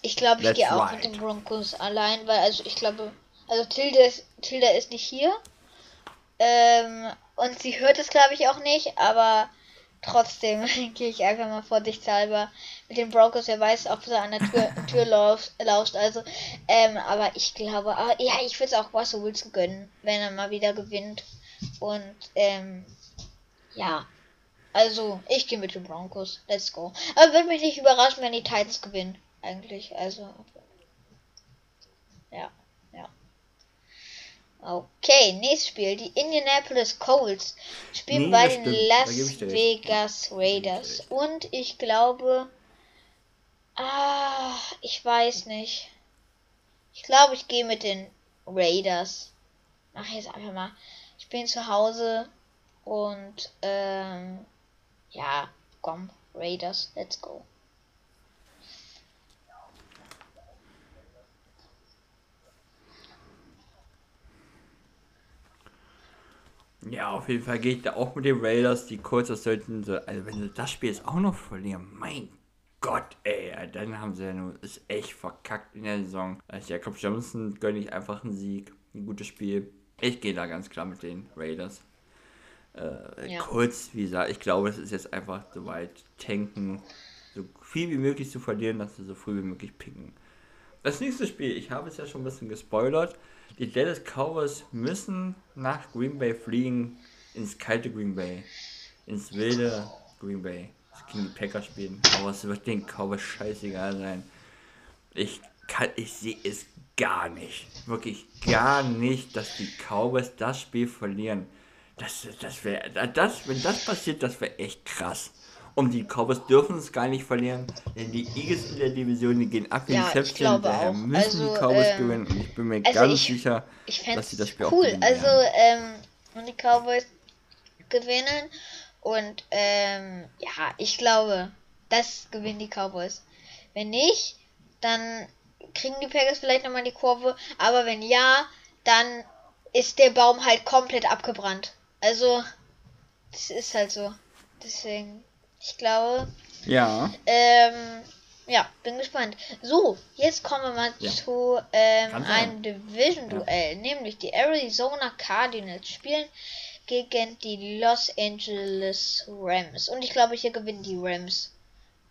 ich glaube, ich gehe auch mit den Broncos allein, weil also ich glaube, also Tilda ist, Tilda ist nicht hier. Ähm, und sie hört es glaube ich auch nicht, aber trotzdem gehe ich einfach mal vorsichtshalber mit den Broncos. Wer weiß, ob sie an der Tür, Tür lauscht, lauscht. Also, ähm, aber ich glaube, aber, ja, ich würde es auch Russell Wilson gönnen, wenn er mal wieder gewinnt. Und ähm, ja, also, ich gehe mit den Broncos. Let's go. Aber würde mich nicht überraschen, wenn die Titans gewinnen. Eigentlich. Also. Ja. Ja. Okay, nächstes Spiel. Die Indianapolis Colts spielen Nee, bei das den stimmt. Las. Vegas Raiders. Und ich glaube. Ah, ich weiß nicht. Ich glaube, ich gehe mit den Raiders. Mach ich jetzt einfach mal. Ich bin zu Hause und ähm, ja, komm, Raiders, let's go. Ja, auf jeden Fall gehe ich da auch mit den Raiders. Die Colts, das sollten also wenn sie das Spiel jetzt auch noch verlieren, mein Gott, ey, dann haben sie ja nur, ist echt verkackt in der Saison. Als Jakob Johnson gönne ich einfach einen Sieg, ein gutes Spiel. Ich gehe da ganz klar mit den Raiders. Äh, Ja. Colts, wie gesagt, ich glaube, es ist jetzt einfach soweit tanken, so viel wie möglich zu verlieren, dass sie so früh wie möglich picken. Das nächste Spiel, ich habe es ja schon ein bisschen gespoilert. Die Dallas Cowboys müssen nach Green Bay fliegen, ins kalte Green Bay, ins wilde Green Bay. gegen die Packers spielen. Aber es wird den Cowboys scheißegal sein. Ich kann, ich sehe es gar nicht. Wirklich gar nicht, dass die Cowboys das Spiel verlieren. Das, das wäre, das, wenn das passiert, das wäre echt krass. Und die Cowboys dürfen es gar nicht verlieren, denn die Eagles in der Division, die gehen ab in ja, die Champions daher müssen also, die Cowboys ähm, gewinnen. Und ich bin mir also ganz ich, sicher, ich dass sie das Spiel cool. auch gewinnen Also, ähm, und die Cowboys gewinnen. Und, ähm, ja, ich glaube, das gewinnen die Cowboys. Wenn nicht, dann kriegen die Packers vielleicht nochmal die Kurve. Aber wenn ja, dann ist der Baum halt komplett abgebrannt. Also, das ist halt so. Deswegen. Ich glaube. Ja. Ähm, ja, bin gespannt. So, jetzt kommen wir mal ja. zu ähm, einem Division-Duell, ja. nämlich die Arizona Cardinals spielen gegen die Los Angeles Rams. Und ich glaube, hier gewinnen die Rams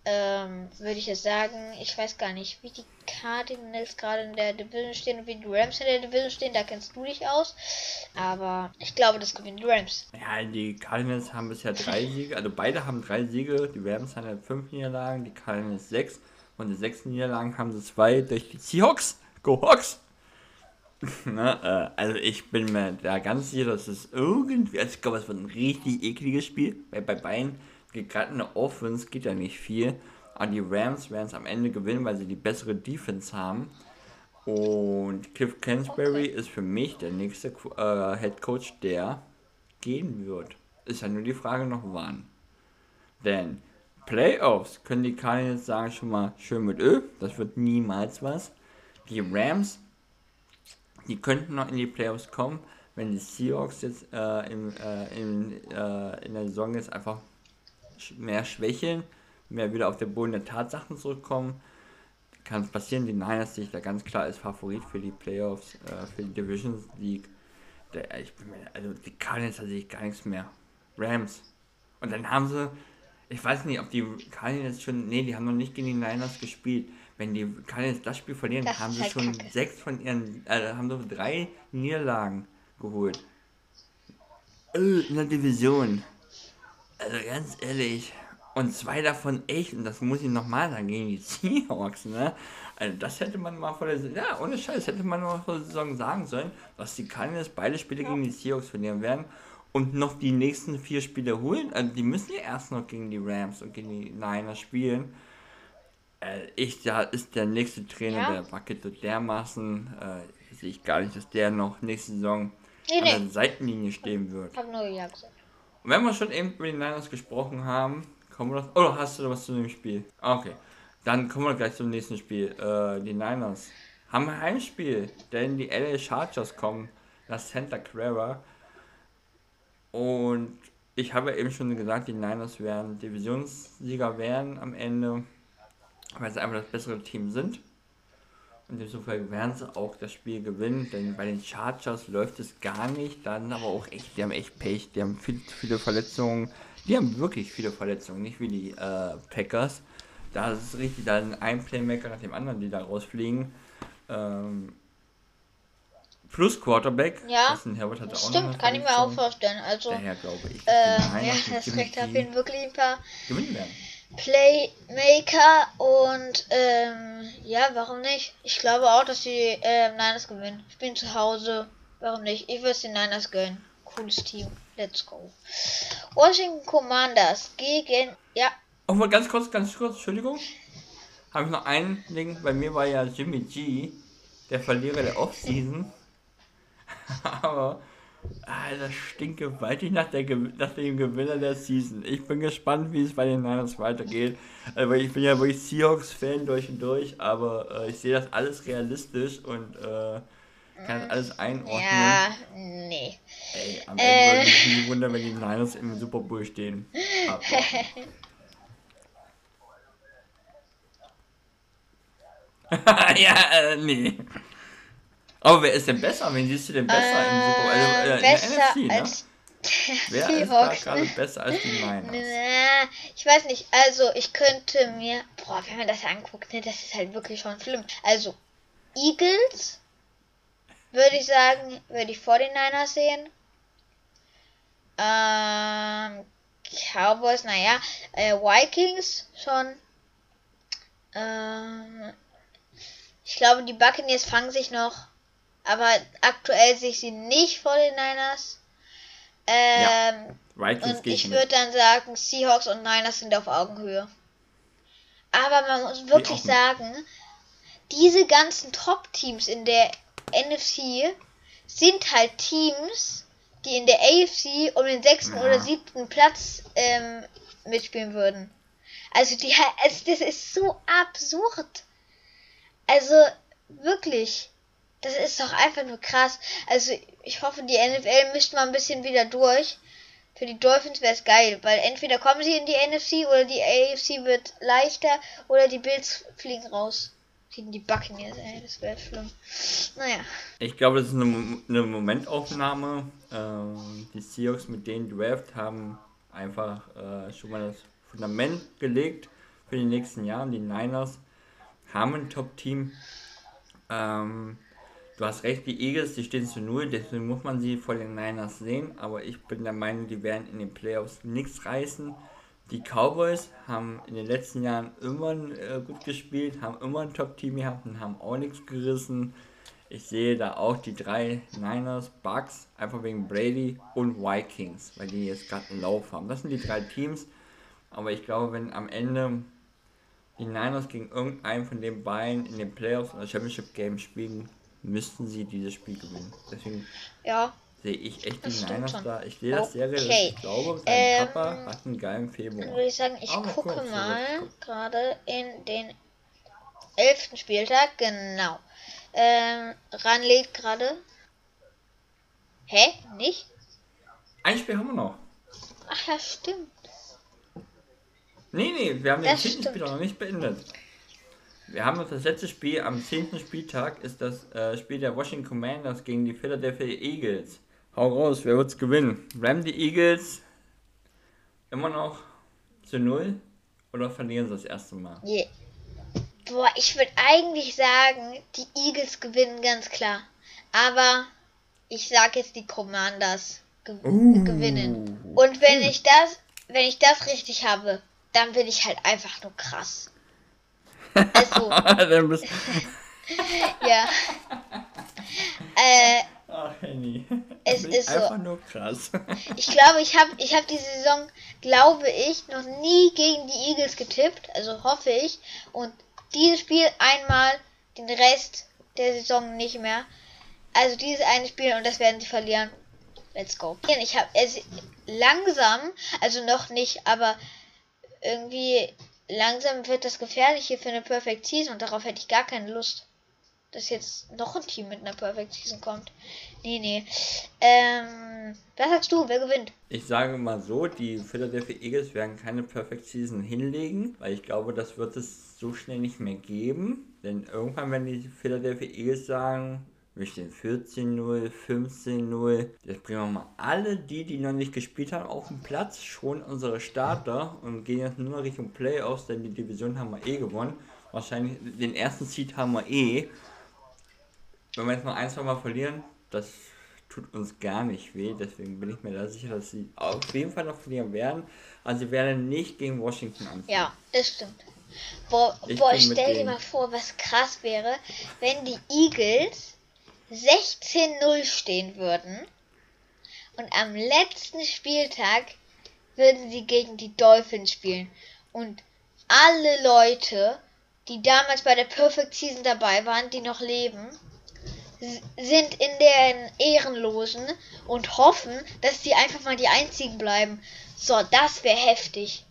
ähm, würde ich jetzt sagen, ich weiß gar nicht, wie die Cardinals gerade in der Division stehen und wie die Rams in der Division stehen, da kennst du dich aus. Aber ich glaube, das gewinnen die Rams. Ja, die Cardinals haben bisher drei Siege, also beide haben drei Siege, die Rams haben halt fünf Niederlagen, die Cardinals sechs. Und die sechs Niederlagen haben sie zwei durch die Seahawks. Go Hawks! Na, äh, also ich bin mir da ganz sicher, dass es irgendwie, also ich glaube, es wird ein richtig ekliges Spiel, weil bei beiden gerade in der Offense geht ja nicht viel. Aber die Rams werden es am Ende gewinnen, weil sie die bessere Defense haben. Und Cliff Kingsbury okay. ist für mich der nächste äh, Head Coach, der gehen wird. Ist ja nur die Frage noch wann. Denn Playoffs können die Cardinals sagen schon mal schön mit Ö. Das wird niemals was. Die Rams, die könnten noch in die Playoffs kommen, wenn die Seahawks jetzt äh, im, äh, in, äh, in der Saison jetzt einfach mehr schwächeln, mehr wieder auf den Boden der Tatsachen zurückkommen. Kann es passieren, die Niners sich da ganz klar als Favorit für die Playoffs, äh, für die Division League. Der, ich bin mir, also die Cardinals sehe ich gar nichts mehr. Rams. Und dann haben sie, ich weiß nicht, ob die Cardinals schon, nee, die haben noch nicht gegen die Niners gespielt. Wenn die Cardinals das Spiel verlieren, das haben sie halt schon Kacke. sechs von ihren, äh, haben so drei Niederlagen geholt. Äh, in der Division. Also ganz ehrlich. Und zwei davon echt, und das muss ich nochmal sagen, gegen die Seahawks, ne? Also das hätte man mal vor der Saison, ja, ohne Scheiß, hätte man mal vor der Saison sagen sollen, dass die Cardinals beide Spiele ja. gegen die Seahawks verlieren werden und noch die nächsten vier Spiele holen. Also die müssen ja erst noch gegen die Rams und gegen die Niners spielen. Äh, ich, da ist der nächste Trainer, ja. der Bucket so dermaßen, äh, sehe ich gar nicht, dass der noch nächste Saison nee, nee. an der Seitenlinie stehen wird. Hab nur ja gesagt. Und wenn wir schon eben über die Niners gesprochen haben, kommen wir doch. Oh, hast du was zu dem Spiel? Okay. Dann kommen wir gleich zum nächsten Spiel. Äh, die Niners haben ein Heimspiel, denn die LA Chargers kommen nach Santa Clara. Und ich habe eben schon gesagt, die Niners werden Divisionssieger werden am Ende, weil sie einfach das bessere Team sind. Und insofern werden sie auch das Spiel gewinnen, denn bei den Chargers läuft es gar nicht. Dann aber auch echt, die haben echt Pech, die haben viel, viele Verletzungen. Die haben wirklich viele Verletzungen, nicht wie die äh, Packers. Da ist es richtig, da ist ein Playmaker nach dem anderen, die da rausfliegen. Ähm, plus Quarterback. Ja, stimmt, kann ich mir auch vorstellen. Also, Daher glaube ich, äh, ja, das recht auf jeden wirklich ein paar gewinnen werden. Playmaker und ähm, ja, warum nicht? Ich glaube auch, dass die äh, Niners gewinnen. Ich bin zu Hause. Warum nicht? Ich würde es den Niners gönnen. Cooles Team. Let's go. Washington Commanders gegen. Ja. Auch mal ganz kurz, ganz kurz, Entschuldigung. Habe ich noch ein Ding. Bei mir war ja Jimmy G, der Verlierer der Offseason. Aber Ah, das stinkt gewaltig nach, der, nach dem Gewinner der Season. Ich bin gespannt, wie es bei den Niners weitergeht. Also ich bin ja wirklich Seahawks-Fan durch und durch, aber äh, ich sehe das alles realistisch und äh, kann das alles einordnen. Ja, nee. Ey, am Ende äh. würde mich nie wundern, wenn die Niners im Super Bowl stehen. ja, äh, nee. Aber wer ist denn besser? Wen siehst du denn besser äh, im Super Bowl? Also, äh, besser NFC, als ne? Wer ist da gerade besser als die Niners? ich weiß nicht. Also, ich könnte mir. Boah, wenn man das anguckt, ne, das ist halt wirklich schon schlimm. Also, Eagles würde ich sagen, würde ich vor den Niners sehen. Ähm, Cowboys, naja, äh, Vikings schon. Ähm, ich glaube, die Buccaneers fangen sich noch, aber aktuell sehe ich sie nicht vor den Niners. Ähm, ja, und ich würde dann sagen, Seahawks und Niners sind auf Augenhöhe. Aber man muss wirklich sagen, diese ganzen Top-Teams in der NFC sind halt Teams, die in der AFC um den sechsten ja. oder siebten Platz ähm, mitspielen würden. Also die also das ist so absurd. Also wirklich. Das ist doch einfach nur krass. Also ich hoffe, die NFL mischt mal ein bisschen wieder durch. Für die Dolphins wäre es geil, weil entweder kommen sie in die NFC oder die AFC wird leichter oder die Bills fliegen raus. Gegen die Buccaneers, ey, das wäre schlimm. Naja. Ich glaube, das ist eine, eine Momentaufnahme. Ähm, die Seahawks mit denen Draft haben einfach äh, schon mal das Fundament gelegt für die nächsten Jahre. Die Niners haben ein Top-Team. Ähm, du hast recht, die Eagles, die stehen zu null, deswegen muss man sie vor den Niners sehen. Aber ich bin der Meinung, die werden in den Playoffs nichts reißen. Die Cowboys haben in den letzten Jahren immer äh, gut gespielt, haben immer ein Top-Team gehabt und haben auch nichts gerissen. Ich sehe da auch die drei Niners, Bucks, einfach wegen Brady und Vikings, weil die jetzt gerade einen Lauf haben. Das sind die drei Teams. Aber ich glaube, wenn am Ende die Niners gegen irgendeinen von den beiden in den Playoffs oder Championship Game spielen, müssten sie dieses Spiel gewinnen. Deswegen ja sehe ich echt die Niners schon. da. Ich sehe das sehr realistisch. Ich glaube, sein ähm, Papa hat einen geilen Februar. Würde ich sagen, ich Aber gucke mal gerade in den elften Spieltag. Genau. Ähm, Ran lädt gerade. Hä? Nicht? Ein Spiel haben wir noch. Ach ja, stimmt. Nee, nee, wir haben den zehnten Spieltag noch nicht beendet. Wir haben das letzte Spiel am zehnten Spieltag ist das äh, Spiel der Washington Commanders gegen die Philadelphia Eagles. Hau raus, wer wird's gewinnen? Bleiben die Eagles immer noch zu null oder verlieren sie das erste Mal? Yeah. Boah, ich würde eigentlich sagen, die Eagles gewinnen ganz klar. Aber ich sage jetzt die Commanders ge uh. gewinnen. Und wenn ich das, wenn ich das richtig habe, dann bin ich halt einfach nur krass. Also. ja. Äh, Ach, Henny. Es ist einfach so. nur krass. ich glaube, ich habe ich hab diese Saison, glaube ich, noch nie gegen die Eagles getippt. Also hoffe ich. Und dieses Spiel einmal, den Rest der Saison nicht mehr. Also dieses eine Spiel und das werden sie verlieren. Let's go. Ich habe es langsam, also noch nicht, aber irgendwie langsam wird das gefährlich hier für eine Perfect Season und darauf hätte ich gar keine Lust dass jetzt noch ein Team mit einer Perfect Season kommt. Nee, nee. Ähm, was sagst du, wer gewinnt? Ich sage mal so, die Philadelphia Eagles werden keine Perfect Season hinlegen, weil ich glaube, das wird es so schnell nicht mehr geben. Denn irgendwann werden die Philadelphia Eagles sagen, wir stehen 14-0, 15-0. Jetzt bringen wir mal alle die, die noch nicht gespielt haben, auf den Platz, schon unsere Starter und gehen jetzt nur noch Richtung Playoffs, denn die Division haben wir eh gewonnen. Wahrscheinlich den ersten Seed haben wir eh wenn wir jetzt noch ein, zwei Mal verlieren, das tut uns gar nicht weh. Deswegen bin ich mir da sicher, dass sie auf jeden Fall noch verlieren werden. Also sie werden nicht gegen Washington anfangen. Ja, das stimmt. Boah, boah stell dir mal vor, was krass wäre, wenn die Eagles 16-0 stehen würden und am letzten Spieltag würden sie gegen die Dolphins spielen. Und alle Leute, die damals bei der Perfect Season dabei waren, die noch leben, sind in den Ehrenlosen und hoffen, dass sie einfach mal die einzigen bleiben. So, das wäre heftig.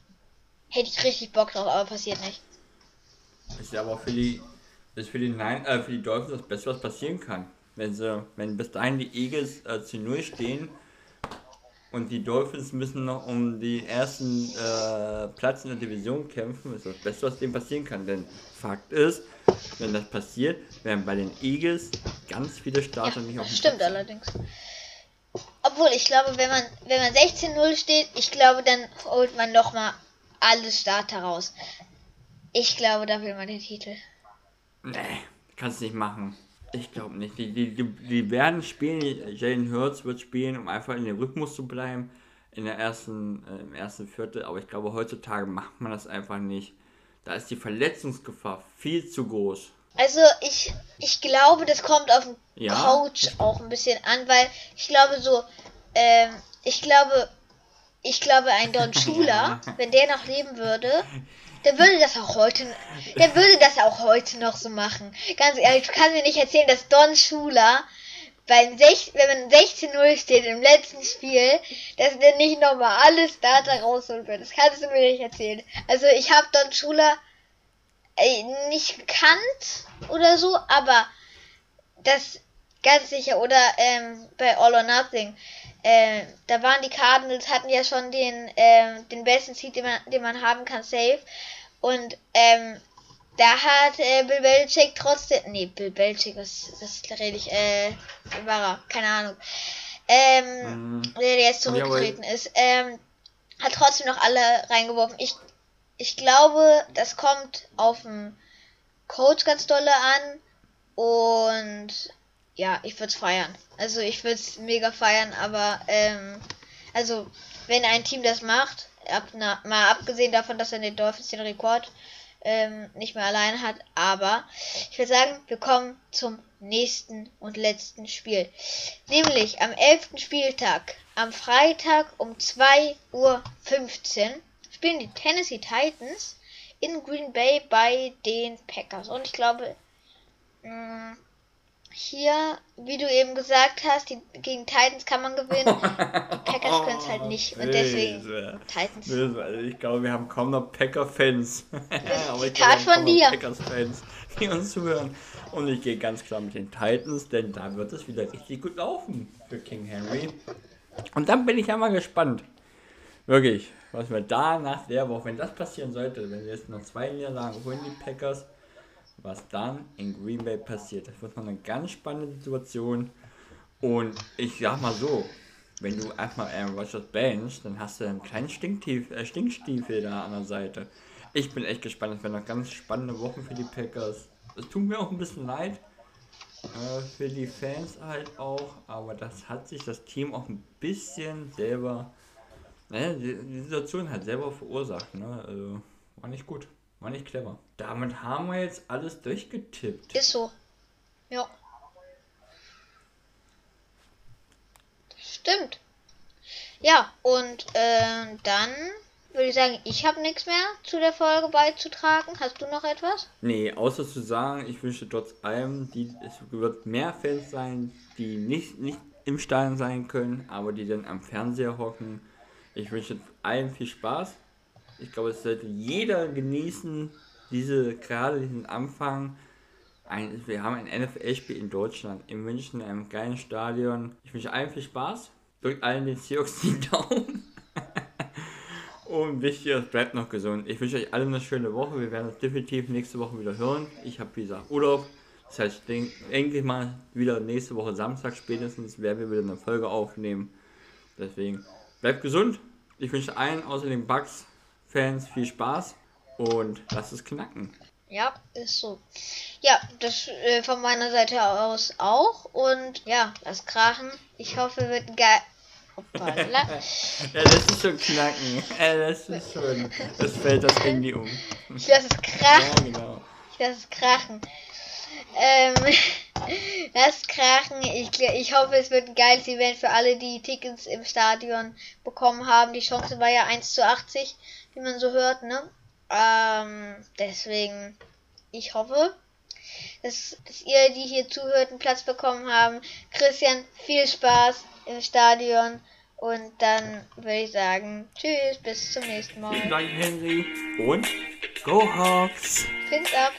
Hätte ich richtig Bock drauf, aber passiert nicht. Ist ja aber für die ist für die Nein, äh, für die Dolphins das Beste, was passieren kann. Wenn sie, wenn bis dahin die Eagles äh, zu null stehen und die Dolphins müssen noch um den ersten äh, Platz in der Division kämpfen, ist das Beste, was denen passieren kann. Denn Fakt ist, wenn das passiert, werden bei den Eagles ganz viele Starter ja, nicht auf dem Stimmt Platz. allerdings. Obwohl, ich glaube, wenn man, wenn man 16-0 steht, ich glaube, dann holt man noch mal alle Starter raus. Ich glaube, da will man den Titel. Nee, kannst nicht machen. Ich glaube nicht. Die, die, die, werden spielen, Jalen Hurts wird spielen, um einfach in den Rhythmus zu bleiben. in der ersten, äh, im ersten Viertel, aber ich glaube, heutzutage macht man das einfach nicht. Da ist die Verletzungsgefahr viel zu groß. Also ich, ich glaube, das kommt auf den ja. Coach auch ein bisschen an, weil ich glaube so, ähm, ich glaube, ich glaube ein Don Schuler, wenn der noch leben würde, der würde das auch heute, der würde das auch heute noch so machen. Ganz ehrlich, du kannst mir nicht erzählen, dass Don Schuler beim 6, wenn man 16-0 steht im letzten Spiel, dass der nicht nochmal alle Starter rausholen wird. Das kannst du mir nicht erzählen. Also ich habe Don Schuler äh, nicht gekannt oder so, aber das ganz sicher. Oder ähm, bei All or Nothing. Äh, da waren die Cardinals, hatten ja schon den, äh, den besten Seed, den man, den man haben kann, safe. Und ähm, da hat äh, Bill Belichick trotzdem. Nee, Bill Belichick, was, was rede ich? Äh, war er? Keine Ahnung. Ähm, mhm. der jetzt zurückgetreten ja, ist. Ähm, hat trotzdem noch alle reingeworfen. Ich, ich glaube, das kommt auf den Coach ganz dolle an. Und ja, ich würde es feiern. Also ich würde es mega feiern, aber ähm, also wenn ein Team das macht, ab, na, mal abgesehen davon, dass er den Dolphins den Rekord ähm, nicht mehr allein hat, aber ich würde sagen, wir kommen zum nächsten und letzten Spiel. Nämlich am 11. Spieltag, am Freitag um 2.15 Uhr spielen die Tennessee Titans in Green Bay bei den Packers. Und ich glaube, mh, mm, hier, wie du eben gesagt hast, die, gegen Titans kann man gewinnen. Die Packers können es halt nicht. Und deswegen Böse. Titans. Böse. Also ich glaube, wir haben kaum noch Packer-Fans. Aber ich glaube, von dir. Packers-Fans, die uns zuhören. Und ich gehe ganz klar mit den Titans, denn da wird es wieder richtig gut laufen für King Henry. Und dann bin ich ja mal gespannt. Wirklich, was wir da nach der Woche, wenn das passieren sollte, wenn wir jetzt noch zwei Niederlagen holen, die Packers, was dann in Green Bay passiert. Das wird noch eine ganz spannende Situation. Und ich sag mal so, wenn du erstmal Aaron Rodgers benchst, dann hast du einen kleinen Stinktief, äh, Stinkstiefel da an der Seite. Ich bin echt gespannt. Es werden noch ganz spannende Wochen für die Packers. Es tut mir auch ein bisschen leid. Äh, für die Fans halt auch. Aber das hat sich das Team auch ein bisschen selber. Naja, die, Situation halt selber verursacht. Ne? Also, war nicht gut. War nicht clever. Damit haben wir jetzt alles durchgetippt. Ist so. Ja. Stimmt. Ja, und äh, dann würde ich sagen, ich habe nichts mehr zu der Folge beizutragen. Hast du noch etwas? Nee, außer zu sagen, ich wünsche trotz allem, die, es wird mehr Fans sein, die nicht, nicht im Stadion sein können, aber die dann am Fernseher hocken. Ich wünsche allen viel Spaß ich glaube, es sollte jeder genießen, diese, gerade diesen Anfang. Ein, wir haben ein NFL-Spiel in Deutschland, in München, in einem geilen Stadion. Ich wünsche allen viel Spaß. Drückt allen den Seahawks die Daumen. Und wichtig, es bleibt noch gesund. Ich wünsche euch allen eine schöne Woche. Wir werden uns definitiv nächste Woche wieder hören. Ich habe, wie gesagt, Urlaub. Das heißt, ich denke, endlich mal wieder nächste Woche Samstag spätestens werden wir wieder eine Folge aufnehmen. Deswegen bleibt gesund. Ich wünsche allen außer den Bugs Fans viel Spaß und lasst es knacken. Ja, ist so. Ja, das äh, von meiner Seite aus auch. Und ja, das Krachen. Ich hoffe, wird geil. ja, das ist schon knacken. Ja, das ist schon. Das fällt das Handy um. Ich lasse es krachen. Ja, genau. Ich lasse es krachen. Ähm, das Krachen, ich, ich hoffe, es wird ein geiles Event für alle, die Tickets im Stadion bekommen haben. Die Chance war ja 1 zu 80 wie man so hört, ne? Ähm, deswegen, ich hoffe, dass, dass ihr, die hier zuhört, einen Platz bekommen haben. Christian, viel Spaß im Stadion. Und dann würde ich sagen, tschüss, bis zum nächsten Mal. Vielen Dank, Henry. Und go Hawks! Fins ab!